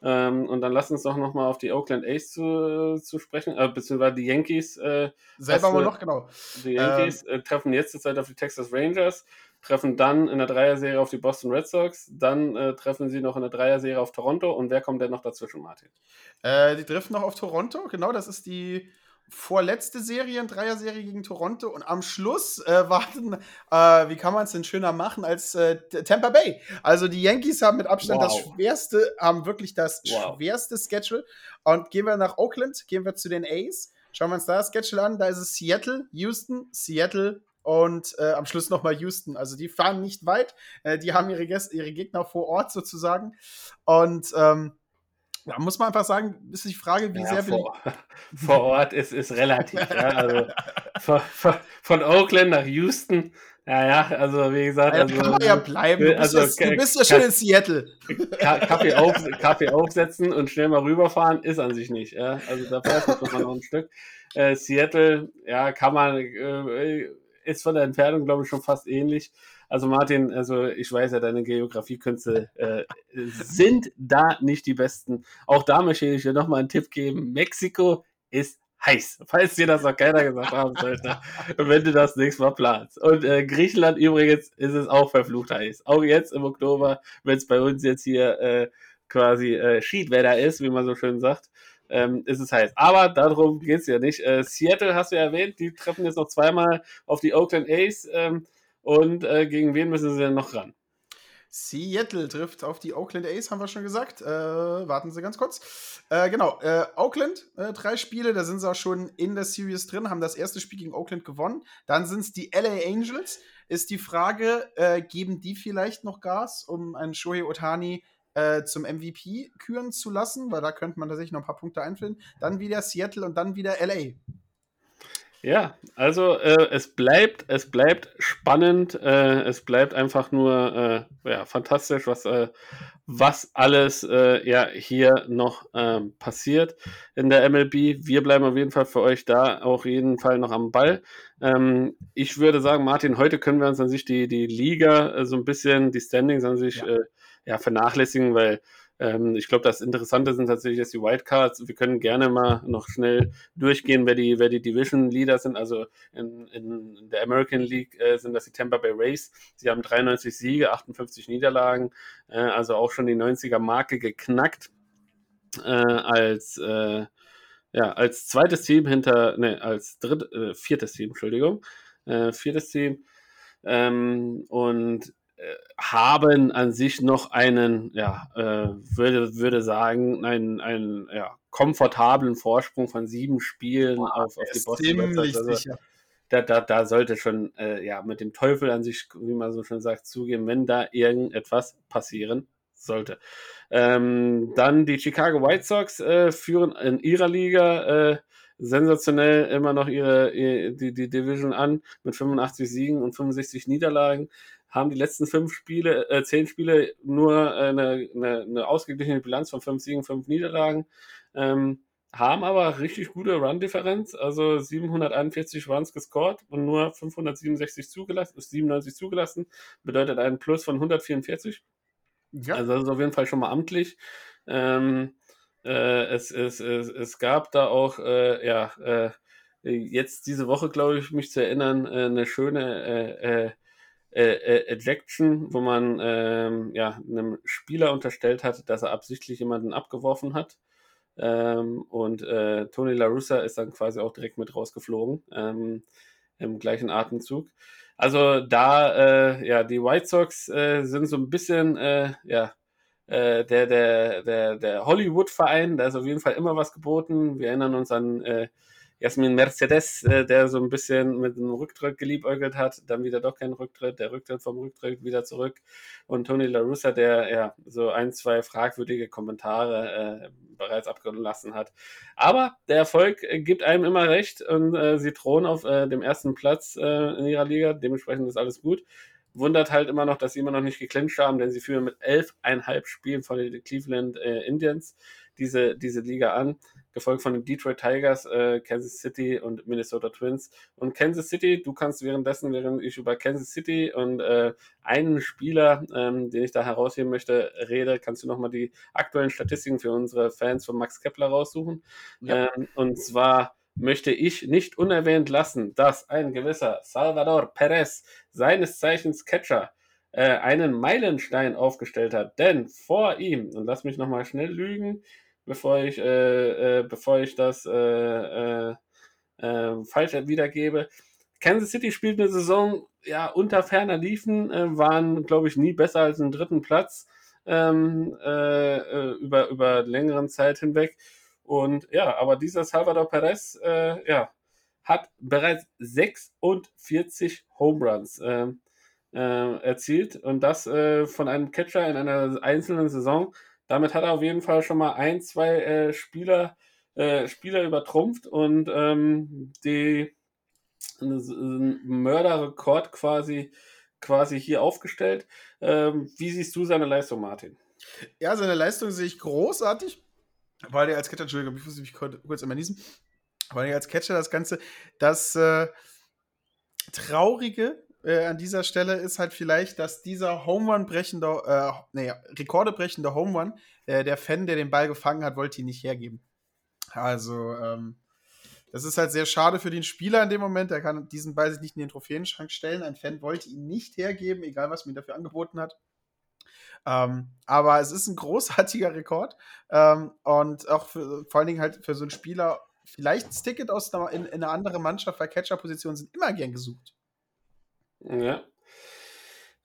Speaker 3: Ähm, und dann lass uns doch nochmal auf die Oakland A's zu, zu sprechen, äh, beziehungsweise die Yankees. Äh,
Speaker 2: Selber mal noch, genau.
Speaker 3: Die Yankees ähm, äh, treffen jetzt zur Zeit auf die Texas Rangers, treffen dann in der Dreier-Serie auf die Boston Red Sox, dann äh, treffen sie noch in der Dreier-Serie auf Toronto und wer kommt denn noch dazwischen, Martin?
Speaker 2: Äh, die treffen noch auf Toronto, genau, das ist die vorletzte Serie, ein Dreier-Serie gegen Toronto und am Schluss äh, warten, äh, wie kann man es denn schöner machen als äh, Tampa Bay? Also die Yankees haben mit Abstand wow. das schwerste, haben wirklich das wow. schwerste Schedule. Und gehen wir nach Oakland, gehen wir zu den A's, schauen wir uns da das Schedule an, da ist es Seattle, Houston, Seattle und äh, am Schluss nochmal Houston. Also die fahren nicht weit, äh, die haben ihre, Gäste, ihre Gegner vor Ort sozusagen und ähm, ja, muss man einfach sagen, ist die Frage, wie ja, sehr
Speaker 3: vor, vor Ort ist, ist relativ. ja, also von, von, Oakland nach Houston, ja, ja, also wie gesagt.
Speaker 2: Also, kann man ja bleiben. Du bist, also, ja, du bist ja schon in Seattle.
Speaker 3: Kaffee, auf, Kaffee aufsetzen und schnell mal rüberfahren ist an sich nicht. Ja? Also da fährt man noch ein Stück. Äh, Seattle, ja, kann man, äh, ist von der Entfernung, glaube ich, schon fast ähnlich. Also Martin, also ich weiß ja, deine Geografiekünste äh, sind da nicht die besten. Auch da möchte ich dir nochmal einen Tipp geben. Mexiko ist heiß, falls dir das noch keiner gesagt haben sollte, wenn du das nächste Mal planst. Und äh, Griechenland übrigens ist es auch verflucht heiß. Auch jetzt im Oktober, wenn es bei uns jetzt hier äh, quasi äh, Schiedwetter ist, wie man so schön sagt, ähm, ist es heiß. Aber darum geht es ja nicht. Äh, Seattle hast du ja erwähnt, die treffen jetzt noch zweimal auf die Oakland A's. Ähm, und äh, gegen wen müssen sie denn noch ran?
Speaker 2: Seattle trifft auf die Oakland A's, haben wir schon gesagt. Äh, warten Sie ganz kurz. Äh, genau, äh, Oakland, äh, drei Spiele, da sind sie auch schon in der Series drin, haben das erste Spiel gegen Oakland gewonnen. Dann sind es die LA Angels. Ist die Frage, äh, geben die vielleicht noch Gas, um einen Shohei Otani äh, zum MVP küren zu lassen? Weil da könnte man tatsächlich noch ein paar Punkte einfinden. Dann wieder Seattle und dann wieder LA.
Speaker 3: Ja, also äh, es bleibt, es bleibt spannend, äh, es bleibt einfach nur äh, ja, fantastisch, was, äh, was alles äh, ja hier noch ähm, passiert in der MLB. Wir bleiben auf jeden Fall für euch da, auch jeden Fall noch am Ball. Ähm, ich würde sagen, Martin, heute können wir uns an sich die, die Liga so ein bisschen, die Standings an sich ja. Ja vernachlässigen, weil ähm, ich glaube, das Interessante sind tatsächlich jetzt die Wildcards. Wir können gerne mal noch schnell durchgehen, wer die, wer die Division Leader sind. Also in, in der American League äh, sind das die Tampa Bay Rays. Sie haben 93 Siege, 58 Niederlagen, äh, also auch schon die 90er Marke geknackt. Äh, als äh, ja, als zweites Team hinter, ne, als dritt, äh, viertes Team, Entschuldigung, äh, viertes Team. Ähm, und haben an sich noch einen, ja, äh, würde, würde sagen, einen, einen ja, komfortablen Vorsprung von sieben Spielen Boah, auf, auf die Boston also, sicher. Da, da, da sollte schon äh, ja, mit dem Teufel an sich, wie man so schön sagt, zugehen, wenn da irgendetwas passieren sollte. Ähm, dann die Chicago White Sox äh, führen in ihrer Liga äh, sensationell immer noch ihre, die, die Division an mit 85 Siegen und 65 Niederlagen haben die letzten fünf Spiele, äh, zehn Spiele nur äh, eine, eine, eine, ausgeglichene Bilanz von fünf Siegen, fünf Niederlagen, ähm, haben aber richtig gute Run-Differenz, also 741 Runs gescored und nur 567 zugelassen, 97 zugelassen, bedeutet einen Plus von 144. Ja. Also das ist auf jeden Fall schon mal amtlich. Ähm, äh, es, es, es, es gab da auch, äh, ja, äh, jetzt diese Woche, glaube ich, mich zu erinnern, äh, eine schöne äh, äh, Ejection, wo man ähm, ja, einem Spieler unterstellt hat, dass er absichtlich jemanden abgeworfen hat. Ähm, und äh, Tony La Russa ist dann quasi auch direkt mit rausgeflogen ähm, im gleichen Atemzug. Also da, äh, ja, die White Sox äh, sind so ein bisschen, äh, ja, der, der, der, der Hollywood-Verein, da ist auf jeden Fall immer was geboten. Wir erinnern uns an Jasmin Mercedes, äh, der so ein bisschen mit einem Rücktritt geliebäugelt hat, dann wieder doch kein Rücktritt, der Rücktritt vom Rücktritt wieder zurück. Und Tony La Russa, der ja so ein, zwei fragwürdige Kommentare äh, bereits abgelassen hat. Aber der Erfolg äh, gibt einem immer recht und äh, sie drohen auf äh, dem ersten Platz äh, in ihrer Liga. Dementsprechend ist alles gut. wundert halt immer noch, dass sie immer noch nicht geclincht haben, denn sie führen mit elfeinhalb Spielen von den Cleveland äh, Indians diese, diese Liga an, gefolgt von den Detroit Tigers, äh, Kansas City und Minnesota Twins. Und Kansas City, du kannst währenddessen, während ich über Kansas City und äh, einen Spieler, ähm, den ich da herausheben möchte, rede, kannst du nochmal die aktuellen Statistiken für unsere Fans von Max Kepler raussuchen. Ja. Ähm, und zwar möchte ich nicht unerwähnt lassen, dass ein gewisser Salvador Perez, seines Zeichens Catcher, äh, einen Meilenstein aufgestellt hat. Denn vor ihm, und lass mich nochmal schnell lügen, bevor ich, äh, äh, bevor ich das äh, äh, äh, falsch wiedergebe, Kansas City spielt eine Saison ja unter ferner Liefen, waren, glaube ich, nie besser als im dritten Platz ähm, über, über längeren Zeit hinweg. Und ja, aber dieser Salvador Perez, äh, ja, hat bereits 46 Home Runs äh, äh, erzielt und das äh, von einem Catcher in einer einzelnen Saison. Damit hat er auf jeden Fall schon mal ein, zwei äh, Spieler, äh, Spieler übertrumpft und ähm, die Mörderrekord quasi, quasi hier aufgestellt. Ähm, wie siehst du seine Leistung, Martin?
Speaker 2: Ja, seine Leistung sehe ich großartig weil er als Catcher, Entschuldigung, ich muss mich kurz immer niesen, weil er als Catcher das Ganze, das äh, Traurige äh, an dieser Stelle ist halt vielleicht, dass dieser Home Run brechende, äh, nee, Rekorde brechende Home Run, äh, der Fan, der den Ball gefangen hat, wollte ihn nicht hergeben. Also, ähm, das ist halt sehr schade für den Spieler in dem Moment. Er kann diesen Ball sich nicht in den Trophäenschrank stellen. Ein Fan wollte ihn nicht hergeben, egal was man ihm dafür angeboten hat. Ähm, aber es ist ein großartiger Rekord. Ähm, und auch für, vor allen Dingen halt für so einen Spieler, vielleicht das Ticket aus einer, in, in eine andere Mannschaft, weil Catcher-Positionen sind immer gern gesucht.
Speaker 3: Ja.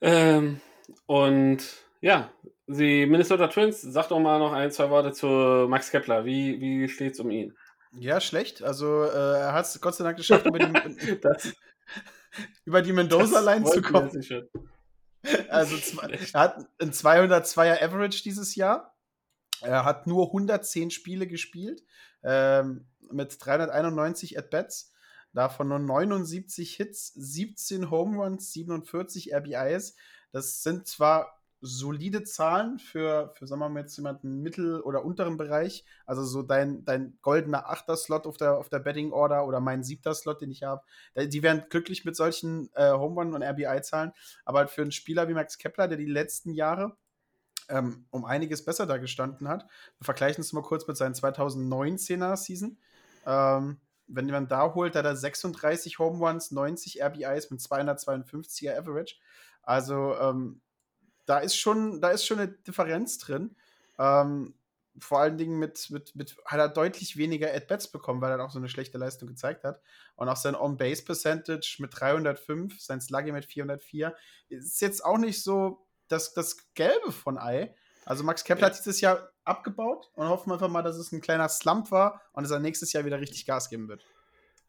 Speaker 3: Ähm, und ja, die Minnesota Twins, sag doch mal noch ein, zwei Worte zu Max Kepler. Wie, wie steht es um ihn?
Speaker 2: Ja, schlecht. Also äh, er hat es Gott sei Dank geschafft, über die, über die Mendoza-Line zu kommen. Also er hat ein 202er Average dieses Jahr. Er hat nur 110 Spiele gespielt ähm, mit 391 At-Bats. Davon nur 79 Hits, 17 Home Runs, 47 RBIs. Das sind zwar solide Zahlen für, für sagen wir mal jetzt jemanden mittel- oder unteren Bereich. Also so dein, dein goldener Achter-Slot auf der, auf der Betting-Order oder mein siebter Slot, den ich habe. Die wären glücklich mit solchen äh, Home Run- und RBI-Zahlen. Aber halt für einen Spieler wie Max Kepler, der die letzten Jahre ähm, um einiges besser da gestanden hat. Wir vergleichen es mal kurz mit seinen 2019er Season. Ähm, wenn man da holt, hat er 36 Home Runs, 90 RBIs mit 252er Average. Also ähm, da ist schon, da ist schon eine Differenz drin. Ähm, vor allen Dingen mit, mit, mit, hat er deutlich weniger At-Bats bekommen, weil er auch so eine schlechte Leistung gezeigt hat. Und auch sein On-Base-Percentage mit 305, sein Sluggy mit 404, ist jetzt auch nicht so das, das Gelbe von Ei. Also Max Kepler ja. hat dieses Jahr abgebaut und hoffen wir einfach mal, dass es ein kleiner Slump war und dass er nächstes Jahr wieder richtig Gas geben wird.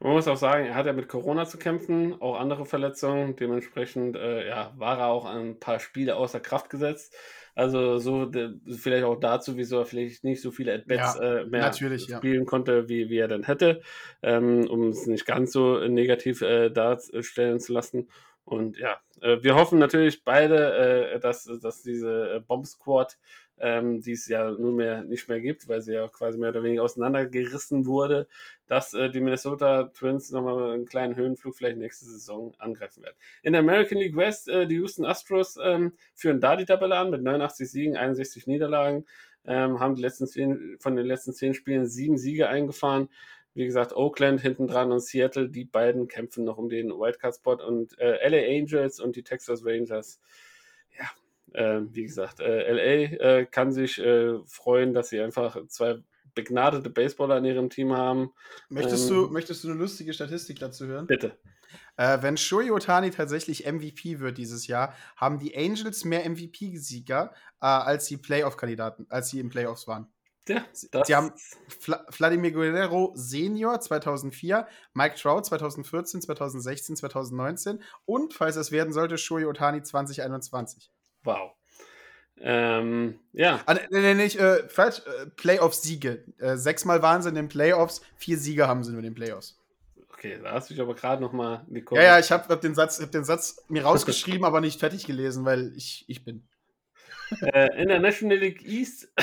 Speaker 3: Man muss auch sagen, er hat ja mit Corona zu kämpfen, auch andere Verletzungen. Dementsprechend äh, ja, war er auch ein paar Spiele außer Kraft gesetzt. Also so de, vielleicht auch dazu, wieso er vielleicht nicht so viele At-Bats ja, äh, mehr spielen ja. konnte, wie, wie er dann hätte, ähm, um es nicht ganz so negativ äh, darstellen zu lassen. Und ja, äh, wir hoffen natürlich beide, äh, dass, dass diese äh, Bomb Squad ähm, die es ja nunmehr nicht mehr gibt, weil sie ja quasi mehr oder weniger auseinandergerissen wurde, dass die Minnesota Twins nochmal einen kleinen Höhenflug vielleicht nächste Saison angreifen werden. In der American League West, die Houston Astros ähm, führen da die Tabelle an mit 89 Siegen, 61 Niederlagen, ähm, haben die letzten zehn, von den letzten zehn Spielen sieben Siege eingefahren. Wie gesagt, Oakland hinten dran und Seattle, die beiden kämpfen noch um den Wildcard-Spot und äh, LA Angels und die Texas Rangers äh, wie gesagt, äh, LA äh, kann sich äh, freuen, dass sie einfach zwei begnadete Baseballer in ihrem Team haben.
Speaker 2: Möchtest, ähm, du, möchtest du eine lustige Statistik dazu hören?
Speaker 3: Bitte.
Speaker 2: Äh, wenn Shohei Otani tatsächlich MVP wird dieses Jahr, haben die Angels mehr MVP-Sieger äh, als die Playoff-Kandidaten, als sie in Playoffs waren.
Speaker 3: Ja,
Speaker 2: Sie haben Vla Vladimir Guerrero Senior 2004, Mike Trout 2014, 2016, 2019 und, falls es werden sollte, Shohei Otani 2021.
Speaker 3: Wow. Ähm, ja.
Speaker 2: Ah, nee, nee, nicht, äh, Äh, Playoff-Siege. Äh, sechsmal waren sie in den Playoffs, vier Siege haben sie nur in den Playoffs.
Speaker 3: Okay, da hast du dich aber gerade noch mal
Speaker 2: Ja, ja, ich habe hab den, Satz, hab den Satz mir rausgeschrieben, aber nicht fertig gelesen, weil ich, ich bin.
Speaker 3: Äh, in der National League East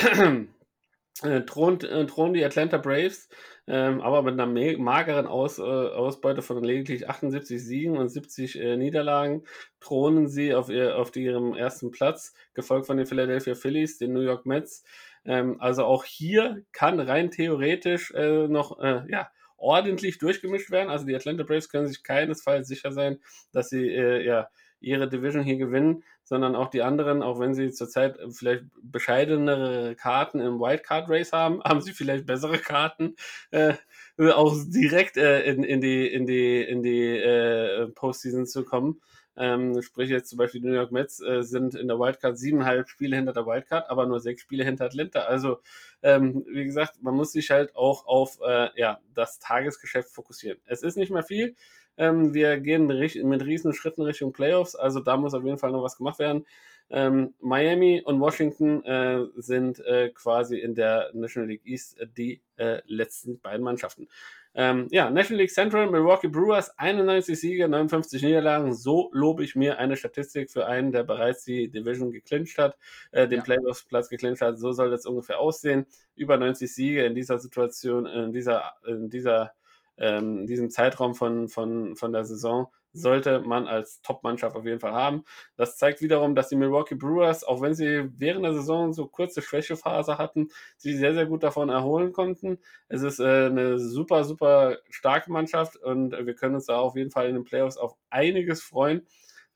Speaker 3: äh, thront, äh, thronen die Atlanta Braves, ähm, aber mit einer mageren Aus, äh, Ausbeute von lediglich 78 Siegen und 70 äh, Niederlagen thronen sie auf, ihr, auf ihrem ersten Platz, gefolgt von den Philadelphia Phillies, den New York Mets. Ähm, also auch hier kann rein theoretisch äh, noch ja, ordentlich durchgemischt werden. Also die Atlanta Braves können sich keinesfalls sicher sein, dass sie ja, ihre Division hier gewinnen sondern auch die anderen, auch wenn sie zurzeit vielleicht bescheidenere Karten im Wildcard Race haben, haben sie vielleicht bessere Karten, äh, auch direkt äh, in, in die, in die, in die äh, Postseason zu kommen. Ähm, sprich jetzt zum Beispiel die New York Mets äh, sind in der Wildcard siebeneinhalb Spiele hinter der Wildcard, aber nur sechs Spiele hinter Atlanta. Also ähm, wie gesagt, man muss sich halt auch auf äh, ja, das Tagesgeschäft fokussieren. Es ist nicht mehr viel. Ähm, wir gehen mit riesen Schritten Richtung Playoffs, also da muss auf jeden Fall noch was gemacht werden. Ähm, Miami und Washington äh, sind äh, quasi in der National League East äh, die äh, letzten beiden Mannschaften. Ähm, ja, National League Central, Milwaukee Brewers, 91 Siege, 59 Niederlagen. So lobe ich mir eine Statistik für einen, der bereits die Division geclincht hat, äh, den ja. Playoffs-Platz geclincht hat. So soll das ungefähr aussehen. Über 90 Siege in dieser Situation, in dieser, in dieser ähm, diesem Zeitraum von, von, von der Saison sollte man als Top-Mannschaft auf jeden Fall haben. Das zeigt wiederum, dass die Milwaukee Brewers, auch wenn sie während der Saison so kurze Schwächephase hatten, sie sehr, sehr gut davon erholen konnten. Es ist äh, eine super, super starke Mannschaft und wir können uns da auf jeden Fall in den Playoffs auf einiges freuen.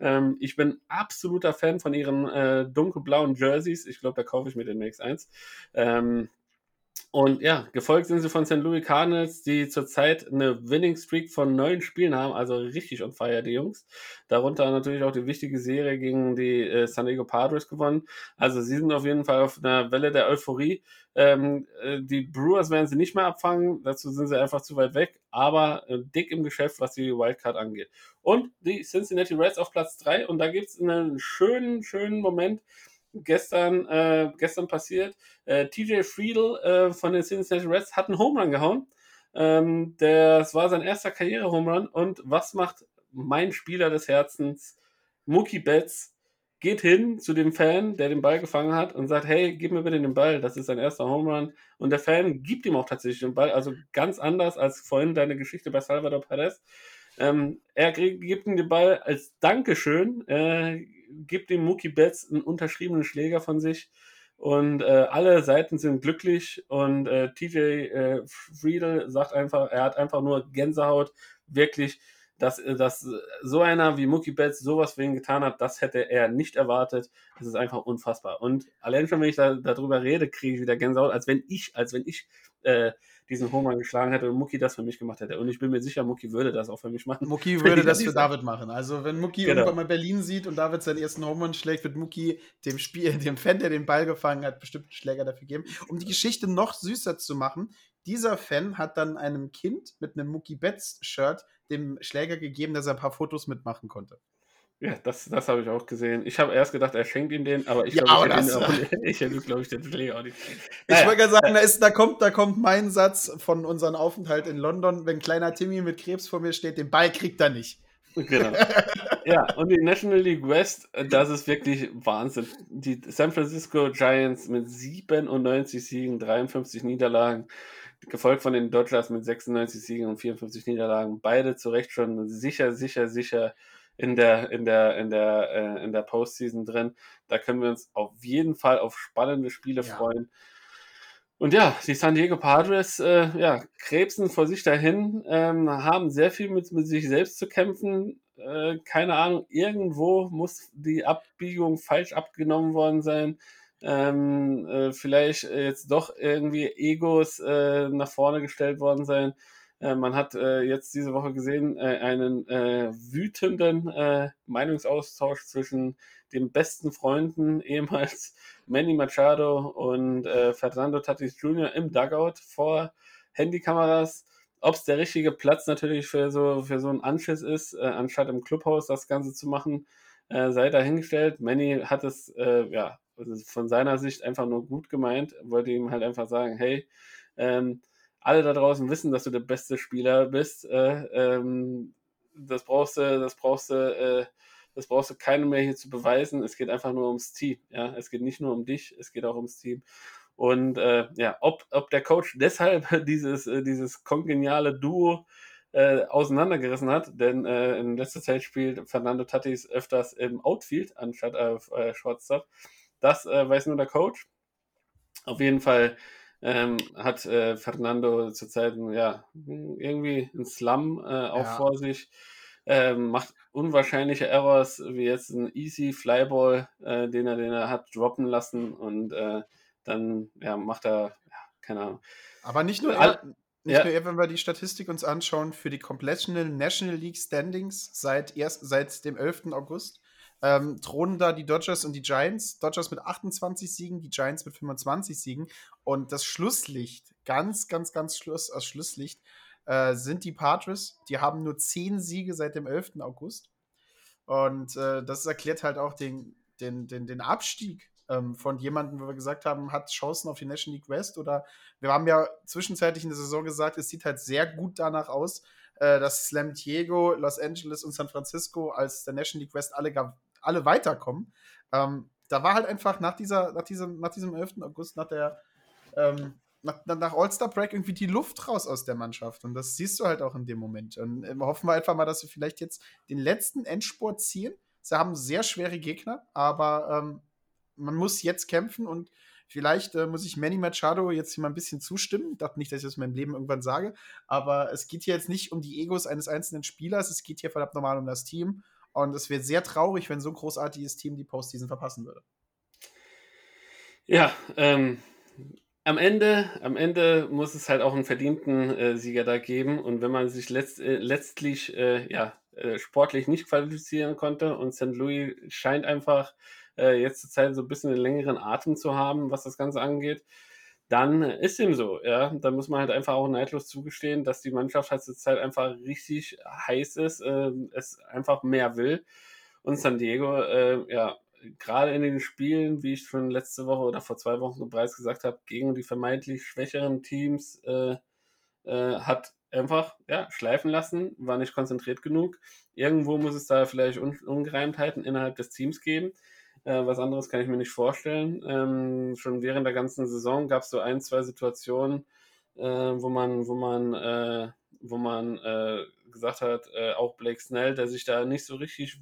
Speaker 3: Ähm, ich bin absoluter Fan von ihren äh, dunkelblauen Jerseys. Ich glaube, da kaufe ich mir demnächst eins. Ähm, und ja, gefolgt sind sie von St. Louis Cardinals, die zurzeit eine Winning Streak von neun Spielen haben, also richtig on fire, die Jungs. Darunter natürlich auch die wichtige Serie gegen die äh, San Diego Padres gewonnen. Also sie sind auf jeden Fall auf einer Welle der Euphorie. Ähm, äh, die Brewers werden sie nicht mehr abfangen, dazu sind sie einfach zu weit weg, aber äh, dick im Geschäft, was die Wildcard angeht. Und die Cincinnati Reds auf Platz 3 und da gibt es einen schönen, schönen Moment gestern, äh, gestern passiert. Äh, TJ Friedel äh, von den Cincinnati Reds hat einen Home Run gehauen. Ähm, das war sein erster Karriere-Home Run. Und was macht mein Spieler des Herzens, Mookie Betts, geht hin zu dem Fan, der den Ball gefangen hat und sagt, hey, gib mir bitte den Ball, das ist sein erster Home Run. Und der Fan gibt ihm auch tatsächlich den Ball, also ganz anders als vorhin deine Geschichte bei Salvador Perez. Ähm, er gibt ihm den Ball als Dankeschön, äh, gibt dem Mookie Betts einen unterschriebenen Schläger von sich und äh, alle Seiten sind glücklich und äh, TJ äh, Friedel sagt einfach, er hat einfach nur Gänsehaut, wirklich, dass, dass so einer wie Mookie Betts sowas für ihn getan hat, das hätte er nicht erwartet. Das ist einfach unfassbar. Und allein schon, wenn ich da, darüber rede, kriege ich wieder Gänsehaut, als wenn ich, als wenn ich äh, diesen Home geschlagen hätte und Mucki das für mich gemacht hätte. Und ich bin mir sicher, Mucki würde das auch für mich machen.
Speaker 2: Mucki würde das für David machen. Also wenn Mucki genau. irgendwann mal Berlin sieht und David seinen ersten Home schlägt, wird Mucki dem Spiel, dem Fan, der den Ball gefangen hat, bestimmt einen Schläger dafür geben. Um die Geschichte noch süßer zu machen, dieser Fan hat dann einem Kind mit einem Mucki Betts Shirt dem Schläger gegeben, dass er ein paar Fotos mitmachen konnte.
Speaker 3: Ja, das, das habe ich auch gesehen. Ich habe erst gedacht, er schenkt ihm den, aber ich ja, glaube, ich hätte, glaube ich, den Schläger auch nicht.
Speaker 2: Naja. Ich wollte gerade sagen, da, ist, da, kommt, da kommt mein Satz von unserem Aufenthalt in London. Wenn kleiner Timmy mit Krebs vor mir steht, den Ball kriegt er nicht.
Speaker 3: Genau. ja, und die National League West, das ist wirklich Wahnsinn. Die San Francisco Giants mit 97 Siegen, 53 Niederlagen, gefolgt von den Dodgers mit 96 Siegen und 54 Niederlagen. Beide zu Recht schon sicher, sicher, sicher in der, in der, in der, äh, in der Postseason drin. Da können wir uns auf jeden Fall auf spannende Spiele ja. freuen. Und ja, die San Diego Padres, äh, ja, krebsen vor sich dahin, ähm, haben sehr viel mit, mit sich selbst zu kämpfen. Äh, keine Ahnung, irgendwo muss die Abbiegung falsch abgenommen worden sein. Ähm, äh, vielleicht jetzt doch irgendwie Egos äh, nach vorne gestellt worden sein. Äh, man hat äh, jetzt diese Woche gesehen, äh, einen äh, wütenden äh, Meinungsaustausch zwischen den besten Freunden, ehemals Manny Machado und Fernando Tatis Jr. im Dugout vor Handykameras. Ob es der richtige Platz natürlich für so, für so einen Anschiss ist, anstatt im Clubhaus das Ganze zu machen, sei dahingestellt. Manny hat es ja, von seiner Sicht einfach nur gut gemeint, wollte ihm halt einfach sagen, hey, ähm, alle da draußen wissen, dass du der beste Spieler bist. Äh, ähm, das brauchst du, das brauchst du, äh, das brauchst du keinem mehr hier zu beweisen. Es geht einfach nur ums Team. Ja, es geht nicht nur um dich, es geht auch ums Team. Und äh, ja, ob, ob der Coach deshalb dieses, äh, dieses kongeniale Duo äh, auseinandergerissen hat, denn äh, in letzter Zeit spielt Fernando Tatis öfters im Outfield anstatt auf äh, Shortstop. Das äh, weiß nur der Coach. Auf jeden Fall ähm, hat äh, Fernando zurzeit ja, irgendwie einen Slum äh, auch ja. vor sich. Ähm, macht unwahrscheinliche Errors, wie jetzt ein easy Flyball, äh, den, er, den er hat droppen lassen und äh, dann ja, macht er, ja, keine Ahnung.
Speaker 2: Aber nicht nur er, nicht ja. nur er, wenn wir die Statistik uns anschauen, für die Completion National League Standings seit, erst, seit dem 11. August ähm, thronen da die Dodgers und die Giants. Dodgers mit 28 Siegen, die Giants mit 25 Siegen. Und das Schlusslicht, ganz, ganz, ganz Schluss, als Schlusslicht, äh, sind die Padres. Die haben nur 10 Siege seit dem 11. August. Und äh, das erklärt halt auch den, den, den, den Abstieg ähm, von jemandem, wo wir gesagt haben, hat Chancen auf die National League West. Oder wir haben ja zwischenzeitlich in der Saison gesagt, es sieht halt sehr gut danach aus, äh, dass Slam Diego, Los Angeles und San Francisco als der National League West alle alle weiterkommen. Ähm, da war halt einfach nach, dieser, nach, diesem, nach diesem 11. August, nach der ähm, nach, nach All-Star-Break irgendwie die Luft raus aus der Mannschaft. Und das siehst du halt auch in dem Moment. Und äh, hoffen wir einfach mal, dass sie vielleicht jetzt den letzten Endspurt ziehen. Sie haben sehr schwere Gegner, aber ähm, man muss jetzt kämpfen und vielleicht äh, muss ich Manny Machado jetzt hier mal ein bisschen zustimmen. Ich dachte nicht, dass ich das in meinem Leben irgendwann sage, aber es geht hier jetzt nicht um die Egos eines einzelnen Spielers, es geht hier verdammt normal um das Team. Und es wäre sehr traurig, wenn so ein großartiges Team die Postseason verpassen würde.
Speaker 3: Ja, ähm, am Ende, am Ende muss es halt auch einen verdienten äh, Sieger da geben. Und wenn man sich letzt, äh, letztlich äh, ja, äh, sportlich nicht qualifizieren konnte und St. Louis scheint einfach äh, jetzt zur Zeit so ein bisschen einen längeren Atem zu haben, was das Ganze angeht, dann ist dem so, ja. Da muss man halt einfach auch neidlos zugestehen, dass die Mannschaft halt zur Zeit einfach richtig heiß ist, äh, es einfach mehr will. Und San Diego, äh, ja, gerade in den Spielen, wie ich schon letzte Woche oder vor zwei Wochen bereits gesagt habe, gegen die vermeintlich schwächeren Teams äh, äh hat einfach ja, schleifen lassen, war nicht konzentriert genug. Irgendwo muss es da vielleicht Un Ungereimtheiten innerhalb des Teams geben. Äh, was anderes kann ich mir nicht vorstellen. Ähm, schon während der ganzen Saison gab es so ein, zwei Situationen, äh, wo man, wo man, äh, wo man äh, gesagt hat, äh, auch Blake Snell, der sich da nicht so richtig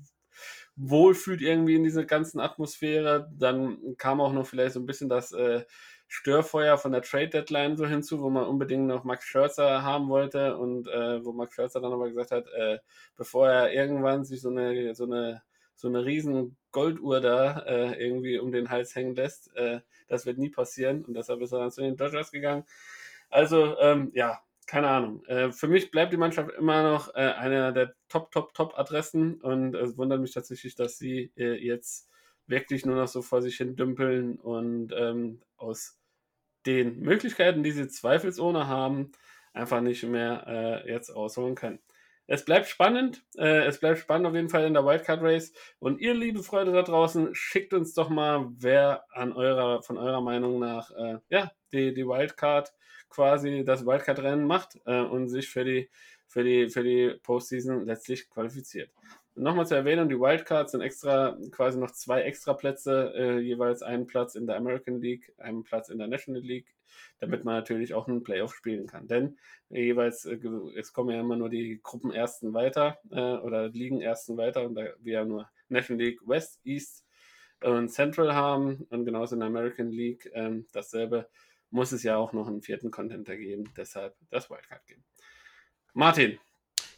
Speaker 3: wohlfühlt irgendwie in dieser ganzen Atmosphäre. Dann kam auch noch vielleicht so ein bisschen das äh, Störfeuer von der Trade Deadline so hinzu, wo man unbedingt noch Max Scherzer haben wollte und wo Max Scherzer dann aber gesagt hat, bevor er irgendwann sich so eine, so eine so eine riesen Golduhr da äh, irgendwie um den Hals hängen lässt. Äh, das wird nie passieren und deshalb ist er dann zu den Dodgers gegangen. Also, ähm, ja, keine Ahnung. Äh, für mich bleibt die Mannschaft immer noch äh, einer der Top, Top, Top-Adressen und es wundert mich tatsächlich, dass sie äh, jetzt wirklich nur noch so vor sich hin dümpeln und ähm, aus den Möglichkeiten, die sie zweifelsohne haben, einfach nicht mehr äh, jetzt rausholen können es bleibt spannend. Äh, es bleibt spannend auf jeden Fall in der Wildcard Race. Und ihr, liebe Freunde da draußen, schickt uns doch mal, wer an eurer, von eurer Meinung nach, äh, ja, die, die Wildcard quasi das Wildcard-Rennen macht äh, und sich für die, für die, für die Postseason letztlich qualifiziert. Nochmal zur Erwähnung, die Wildcards sind extra, quasi noch zwei extra Plätze, äh, jeweils einen Platz in der American League, einen Platz in der National League damit man natürlich auch einen Playoff spielen kann. Denn jeweils, äh, es kommen ja immer nur die Gruppenersten weiter äh, oder Ligen Ersten weiter und da wir ja nur National League West, East und Central haben und genauso in der American League ähm, dasselbe, muss es ja auch noch einen vierten Contenter geben, deshalb das Wildcard geben. Martin.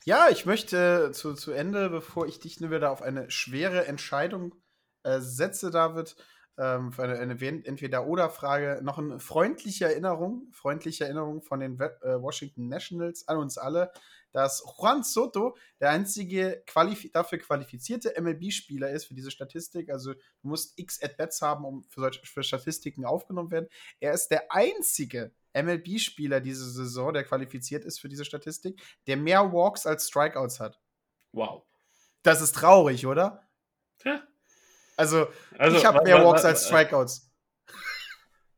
Speaker 2: Ja, ich möchte zu, zu Ende, bevor ich dich nur wieder auf eine schwere Entscheidung äh, setze, David, ähm, für eine, Entweder-Oder-Frage noch eine freundliche Erinnerung, freundliche Erinnerung von den äh, Washington Nationals an uns alle, dass Juan Soto der einzige qualif dafür qualifizierte MLB-Spieler ist für diese Statistik. Also du musst x At-Bats haben, um für solche für Statistiken aufgenommen werden. Er ist der einzige MLB-Spieler diese Saison, der qualifiziert ist für diese Statistik, der mehr Walks als Strikeouts hat.
Speaker 3: Wow.
Speaker 2: Das ist traurig, oder?
Speaker 3: Ja.
Speaker 2: Also, also ich habe mehr Walks als Strikeouts.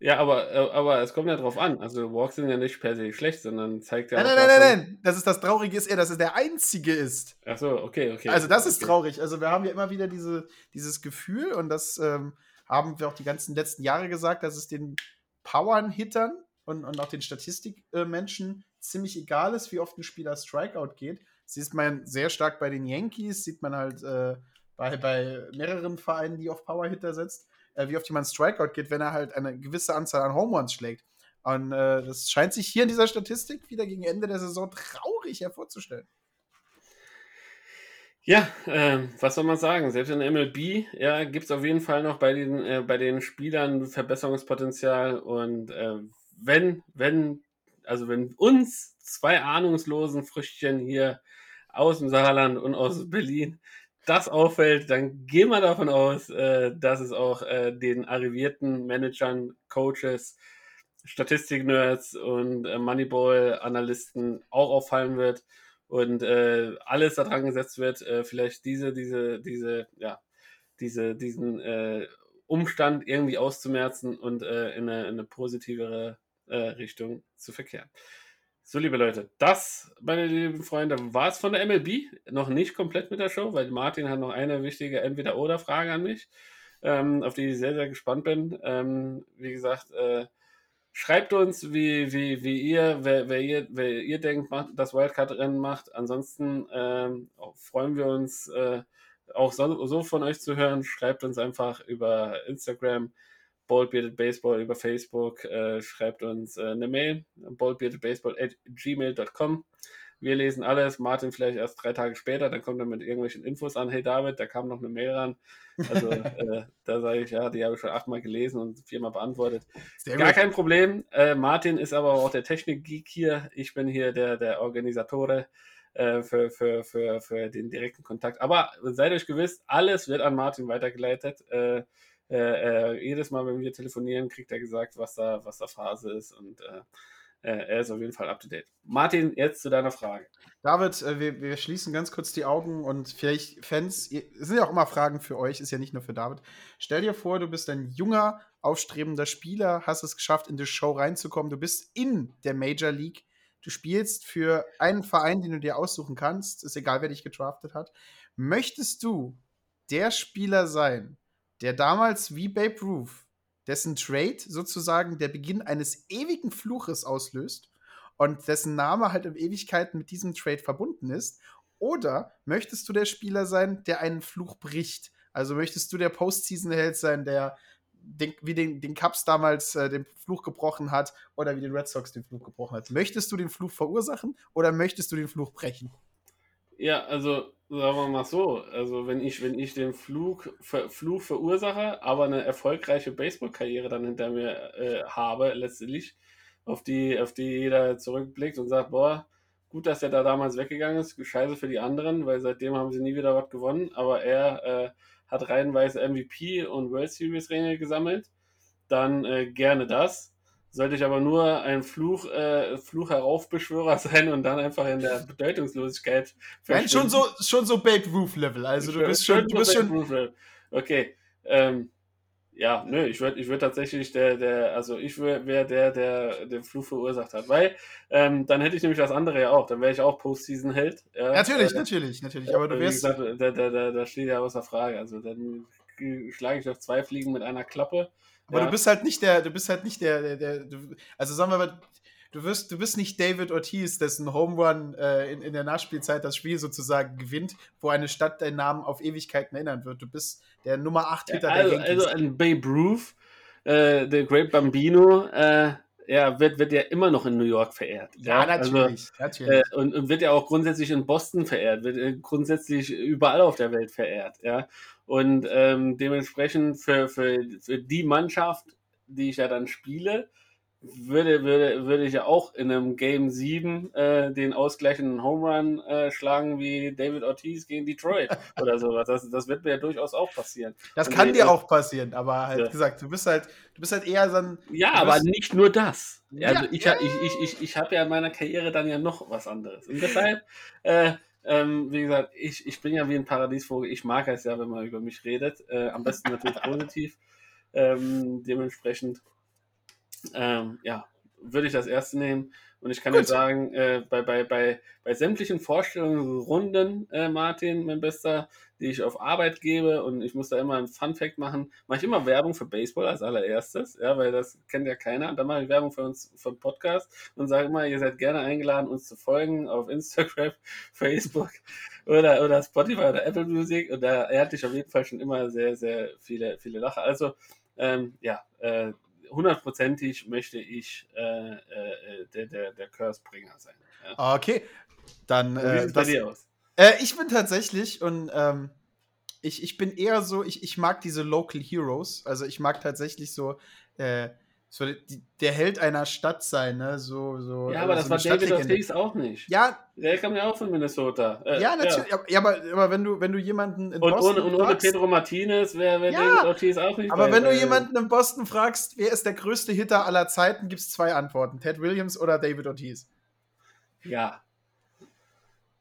Speaker 3: Ja, aber, äh, aber es kommt ja drauf an. Also Walks sind ja nicht per se schlecht, sondern zeigt ja
Speaker 2: Nein,
Speaker 3: auch
Speaker 2: nein, nein, nein, nein. Das ist das Traurige ist eher, dass er der Einzige ist.
Speaker 3: Ach so, okay, okay.
Speaker 2: Also das ist
Speaker 3: okay.
Speaker 2: traurig. Also wir haben ja immer wieder diese, dieses Gefühl und das ähm, haben wir auch die ganzen letzten Jahre gesagt, dass es den Powern-Hittern und, und auch den Statistikmenschen ziemlich egal ist, wie oft ein Spieler Strikeout geht. Das sieht man sehr stark bei den Yankees, sieht man halt äh, bei, bei mehreren Vereinen, die auf Power-Hitter setzt, äh, wie oft jemand Strikeout geht, wenn er halt eine gewisse Anzahl an Home Runs schlägt. Und äh, das scheint sich hier in dieser Statistik wieder gegen Ende der Saison traurig hervorzustellen.
Speaker 3: Ja, ähm, was soll man sagen? Selbst in MLB ja, gibt es auf jeden Fall noch bei den, äh, bei den Spielern Verbesserungspotenzial. Und äh, wenn, wenn, also wenn uns zwei ahnungslosen Früchtchen hier aus dem Saarland und aus Berlin das auffällt, dann gehen wir davon aus, äh, dass es auch äh, den arrivierten Managern, Coaches, Statistik-Nerds und äh, Moneyball-Analysten auch auffallen wird und äh, alles daran gesetzt wird, äh, vielleicht diese, diese, diese, ja, diese, diesen äh, Umstand irgendwie auszumerzen und in, eine, in eine positivere Richtung zu verkehren. So, liebe Leute, das, meine lieben Freunde, war es von der MLB. Noch nicht komplett mit der Show, weil Martin hat noch eine wichtige Entweder-Oder-Frage an mich, ähm, auf die ich sehr, sehr gespannt bin. Ähm, wie gesagt, äh, Schreibt uns, wie, wie, wie ihr, wer, wer ihr, wer ihr denkt, macht, das Wildcard-Rennen macht. Ansonsten ähm, freuen wir uns äh, auch so, so von euch zu hören. Schreibt uns einfach über Instagram, Baldbearded Baseball, über Facebook. Äh, schreibt uns äh, eine Mail, baldbeardedbaseball at gmail.com. Wir lesen alles. Martin vielleicht erst drei Tage später, dann kommt er mit irgendwelchen Infos an. Hey David, da kam noch eine Mail ran. Also äh, da sage ich, ja, die habe ich schon achtmal gelesen und viermal beantwortet.
Speaker 2: Sehr
Speaker 3: Gar
Speaker 2: gut.
Speaker 3: kein Problem. Äh, Martin ist aber auch der Technik-Geek hier. Ich bin hier der, der Organisatore äh, für, für, für, für den direkten Kontakt. Aber seid euch gewiss, alles wird an Martin weitergeleitet. Äh, äh, jedes Mal, wenn wir telefonieren, kriegt er gesagt, was da, was da Phase ist. Und äh, äh, er ist auf jeden Fall up to date. Martin, jetzt zu deiner Frage.
Speaker 2: David, wir, wir schließen ganz kurz die Augen und vielleicht Fans, es sind ja auch immer Fragen für euch, ist ja nicht nur für David. Stell dir vor, du bist ein junger, aufstrebender Spieler, hast es geschafft, in die Show reinzukommen, du bist in der Major League, du spielst für einen Verein, den du dir aussuchen kannst, ist egal, wer dich gedraftet hat. Möchtest du der Spieler sein, der damals wie Babe Ruth, dessen Trade sozusagen der Beginn eines ewigen Fluches auslöst, und dessen Name halt in Ewigkeiten mit diesem Trade verbunden ist? Oder möchtest du der Spieler sein, der einen Fluch bricht? Also möchtest du der Postseason-Held sein, der den, wie den, den Cubs damals äh, den Fluch gebrochen hat oder wie den Red Sox den Fluch gebrochen hat? Möchtest du den Fluch verursachen oder möchtest du den Fluch brechen?
Speaker 3: Ja, also sagen wir mal so, also wenn ich, wenn ich den Flug, ver, Fluch verursache, aber eine erfolgreiche Baseballkarriere dann hinter mir äh, habe, letztendlich, auf die, auf die jeder zurückblickt und sagt, boah, gut, dass er da damals weggegangen ist, scheiße für die anderen, weil seitdem haben sie nie wieder was gewonnen, aber er äh, hat reihenweise MVP und World Series Ringe gesammelt, dann äh, gerne das. Sollte ich aber nur ein Fluch, äh, Fluch heraufbeschwörer sein und dann einfach in der Bedeutungslosigkeit
Speaker 2: Nein, schon so, schon so Babe Ruth-Level. Also du bist schon, du bist schon.
Speaker 3: Proof, Okay. Ähm, ja, nö, ich würde ich würd tatsächlich der, der, also ich wäre der, der den Fluch verursacht hat. Weil ähm, dann hätte ich nämlich das andere ja auch. Dann wäre ich auch Postseason-Held. Ja,
Speaker 2: Natürlich,
Speaker 3: äh,
Speaker 2: natürlich, natürlich. Aber du
Speaker 3: wie
Speaker 2: wärst.
Speaker 3: gesagt, da, da, da, da steht ja außer Frage. Also dann schlage ich auf zwei Fliegen mit einer Klappe.
Speaker 2: Aber
Speaker 3: ja.
Speaker 2: du bist halt nicht der, du bist halt nicht der, der, der du, also sagen wir mal, du wirst, du bist nicht David Ortiz, dessen Home Run äh, in, in der Nachspielzeit das Spiel sozusagen gewinnt, wo eine Stadt deinen Namen auf Ewigkeiten erinnern wird. Du bist der Nummer 8 Hitter der
Speaker 3: also,
Speaker 2: Yankees.
Speaker 3: also ein Babe Ruth, äh, der Great Bambino, äh, ja, wird, wird ja immer noch in New York verehrt.
Speaker 2: ja,
Speaker 3: Also,
Speaker 2: natürlich, natürlich.
Speaker 3: Äh, und, und wird ja auch grundsätzlich in Boston verehrt, wird äh, grundsätzlich überall auf der Welt verehrt, ja. Und ähm, dementsprechend für, für, für die Mannschaft, die ich ja dann spiele, würde, würde, würde ich ja auch in einem Game 7 äh, den ausgleichenden Home Run äh, schlagen wie David Ortiz gegen Detroit oder sowas. Das, das wird mir ja durchaus auch passieren.
Speaker 2: das
Speaker 3: und
Speaker 2: kann dir auch passieren, aber halt
Speaker 3: Ja.
Speaker 2: gesagt, du bist halt, du bist halt eher so ein.
Speaker 3: Ja, aber nicht nur das.
Speaker 2: Ja,
Speaker 3: Also ich, ich, ich, ich, ich habe ja in meiner Karriere dann ja noch was anderes. Und deshalb, äh, ähm, wie gesagt, ich, ich bin ja wie ein Paradiesvogel. Ich mag es ja, wenn man über mich redet. Äh, am besten natürlich positiv. Ähm, dementsprechend ähm, ja, würde ich das erste nehmen. Und ich kann
Speaker 2: Gut.
Speaker 3: dir sagen, äh, bei, bei, bei, bei sämtlichen Vorstellungsrunden, äh, Martin, mein Bester, die ich auf Arbeit gebe und ich muss da immer einen Fun-Fact machen, mache ich immer Werbung für Baseball als allererstes, ja, weil das kennt ja keiner. Und dann mache ich Werbung für uns, für den Podcast und sage immer, ihr seid gerne eingeladen, uns zu folgen auf Instagram, Facebook oder, oder Spotify oder Apple Music. Und da hatte ich auf jeden Fall schon immer sehr, sehr viele, viele Lacher. Also, ähm, ja, äh, hundertprozentig möchte ich äh, äh, der, der, der Cursebringer sein. Ja.
Speaker 2: Okay, dann.
Speaker 3: Wie
Speaker 2: Äh,
Speaker 3: sieht es bei dir aus?
Speaker 2: äh, ich bin tatsächlich und ähm, ich, ich bin eher so, ich, ich mag diese Local Heroes. Also ich mag tatsächlich so, äh, so der Held einer Stadt sein, ne? So, so,
Speaker 3: Ja,
Speaker 2: äh,
Speaker 3: aber
Speaker 2: so
Speaker 3: das war David. Ortiz auch nicht.
Speaker 2: Ja,
Speaker 3: Der kam ja auch von Minnesota. Äh,
Speaker 2: ja, natürlich. Ja. Ja, aber, aber wenn du, wenn du jemanden in
Speaker 3: Und
Speaker 2: Boston
Speaker 3: ohne, und ohne
Speaker 2: fragst,
Speaker 3: Pedro Martinez wäre wär
Speaker 2: Ja,
Speaker 3: David Ortiz auch nicht
Speaker 2: aber
Speaker 3: bei-
Speaker 2: wenn du
Speaker 3: bei-
Speaker 2: jemanden in Boston fragst, wer ist der größte Hitter aller Zeiten, gibt es zwei Antworten: Ted Williams oder David Ortiz.
Speaker 3: Ja.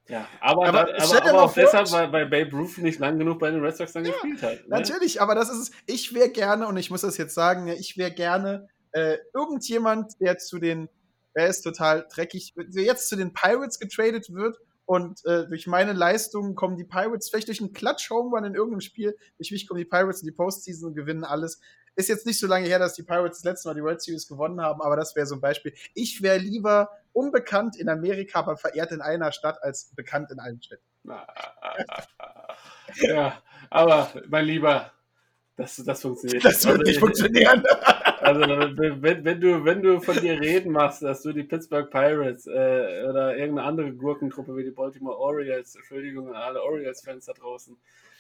Speaker 3: Ja, aber,
Speaker 2: Aber
Speaker 3: da, aber, aber auch
Speaker 2: vor-
Speaker 3: deshalb, weil, weil Babe Ruth nicht lang genug bei den Red Sox dann gespielt hat. Ne?
Speaker 2: Natürlich, aber das ist es. Ich wäre gerne, und ich muss das jetzt sagen, ja, ich wäre gerne äh, irgendjemand, der zu den, er ist total dreckig, der jetzt zu den Pirates getradet wird und äh, durch meine Leistungen kommen die Pirates vielleicht durch einen Klatsch-Home-Run in irgendeinem Spiel, durch mich kommen die Pirates in die Postseason und gewinnen alles. Ist jetzt nicht so lange her, dass die Pirates das letzte Mal die World Series gewonnen haben, aber das wäre so ein Beispiel. Ich wäre lieber unbekannt in Amerika, aber verehrt in einer Stadt als bekannt in allen Städten.
Speaker 3: Ja, aber mein Lieber, das, das funktioniert.
Speaker 2: Das wird
Speaker 3: Also,
Speaker 2: nicht funktionieren.
Speaker 3: Also wenn, wenn, du, wenn du von dir reden machst, dass du die Pittsburgh Pirates äh, oder irgendeine andere Gurkentruppe wie die Baltimore Orioles, Entschuldigung an alle Orioles-Fans da draußen,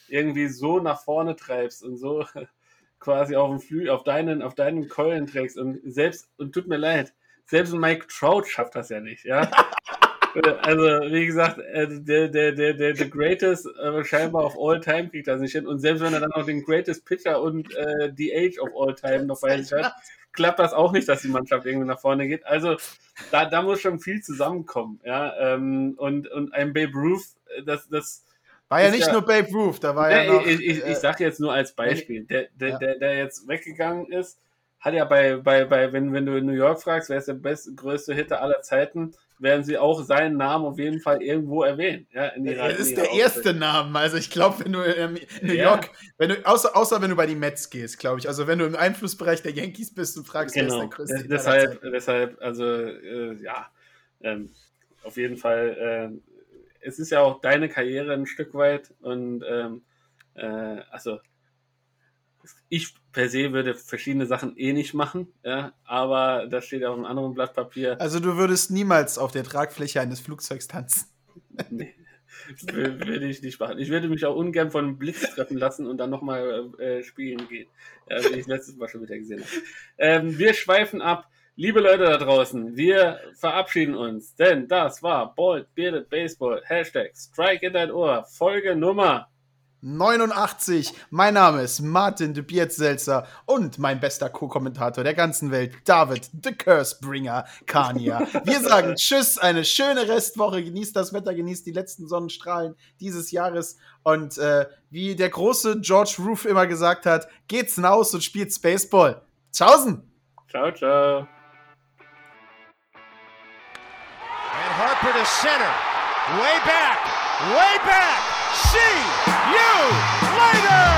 Speaker 3: irgendwie so nach vorne treibst und so quasi auf, dem Flü auf, deinen, auf deinen Keulen trägst und selbst, und tut mir leid, selbst Mike Trout schafft das ja nicht, ja. Also, wie gesagt, äh, der, der, der, der, der Greatest äh, scheinbar of all time kriegt das nicht hin. Und selbst wenn er dann noch den Greatest Pitcher und äh, die Age of all time noch bei sich hat, klappt das auch nicht, dass die Mannschaft irgendwie nach vorne geht. Also, da, da muss schon viel zusammenkommen. Ja? Ähm, und, und ein Babe Ruth, äh, das, das
Speaker 2: War ja nicht
Speaker 3: ja-
Speaker 2: nur Babe Ruth, da war
Speaker 3: Nee,
Speaker 2: ja noch.
Speaker 3: ich, ich,
Speaker 2: äh,
Speaker 3: ich sage jetzt nur als Beispiel, der, der,
Speaker 2: Ja.
Speaker 3: der, der jetzt weggegangen ist, hat ja bei, bei, bei wenn, wenn du in New York fragst, wer ist der beste, größte Hitter aller Zeiten, werden sie auch seinen Namen auf jeden Fall irgendwo erwähnen. Ja, in ihrer,
Speaker 2: Das ist der
Speaker 3: ihrer
Speaker 2: erste Name. Also ich glaube, wenn du in New
Speaker 3: Ja.
Speaker 2: York, wenn du, außer, außer wenn du bei den Mets gehst, glaube ich. Also wenn du im Einflussbereich der Yankees bist und fragst, wer ist
Speaker 3: Genau,
Speaker 2: der größte
Speaker 3: deshalb, deshalb, also äh, ja, ähm, auf jeden Fall, äh, es ist ja auch deine Karriere ein Stück weit und ähm, äh, also ich per se würde verschiedene Sachen eh nicht machen, ja, aber das steht auf einem anderen Blatt Papier.
Speaker 2: Also du würdest niemals auf der Tragfläche eines Flugzeugs tanzen.
Speaker 3: Nee, wür- würde ich nicht machen. Ich würde mich auch ungern von einem Blitz treffen lassen und dann nochmal äh, spielen gehen. Ja, wie ich letztes Mal schon wieder gesehen habe. Ähm, wir schweifen ab. Liebe Leute da draußen, wir verabschieden uns, denn das war Bald Bearded Baseball, Hashtag Strike in dein Ohr, Folge Nummer
Speaker 2: 89. Mein Name ist Martin de Biertselzer und mein bester Co-Kommentator der ganzen Welt, David the Cursebringer Kania. Wir sagen Tschüss, eine schöne Restwoche, genießt das Wetter, genießt die letzten Sonnenstrahlen dieses Jahres und äh, wie der große George Roof immer gesagt hat, geht's hinaus und spielt Baseball. Tschaußen!
Speaker 3: Ciao, ciao.
Speaker 1: And Harper to center. Way back. Way back. See you later.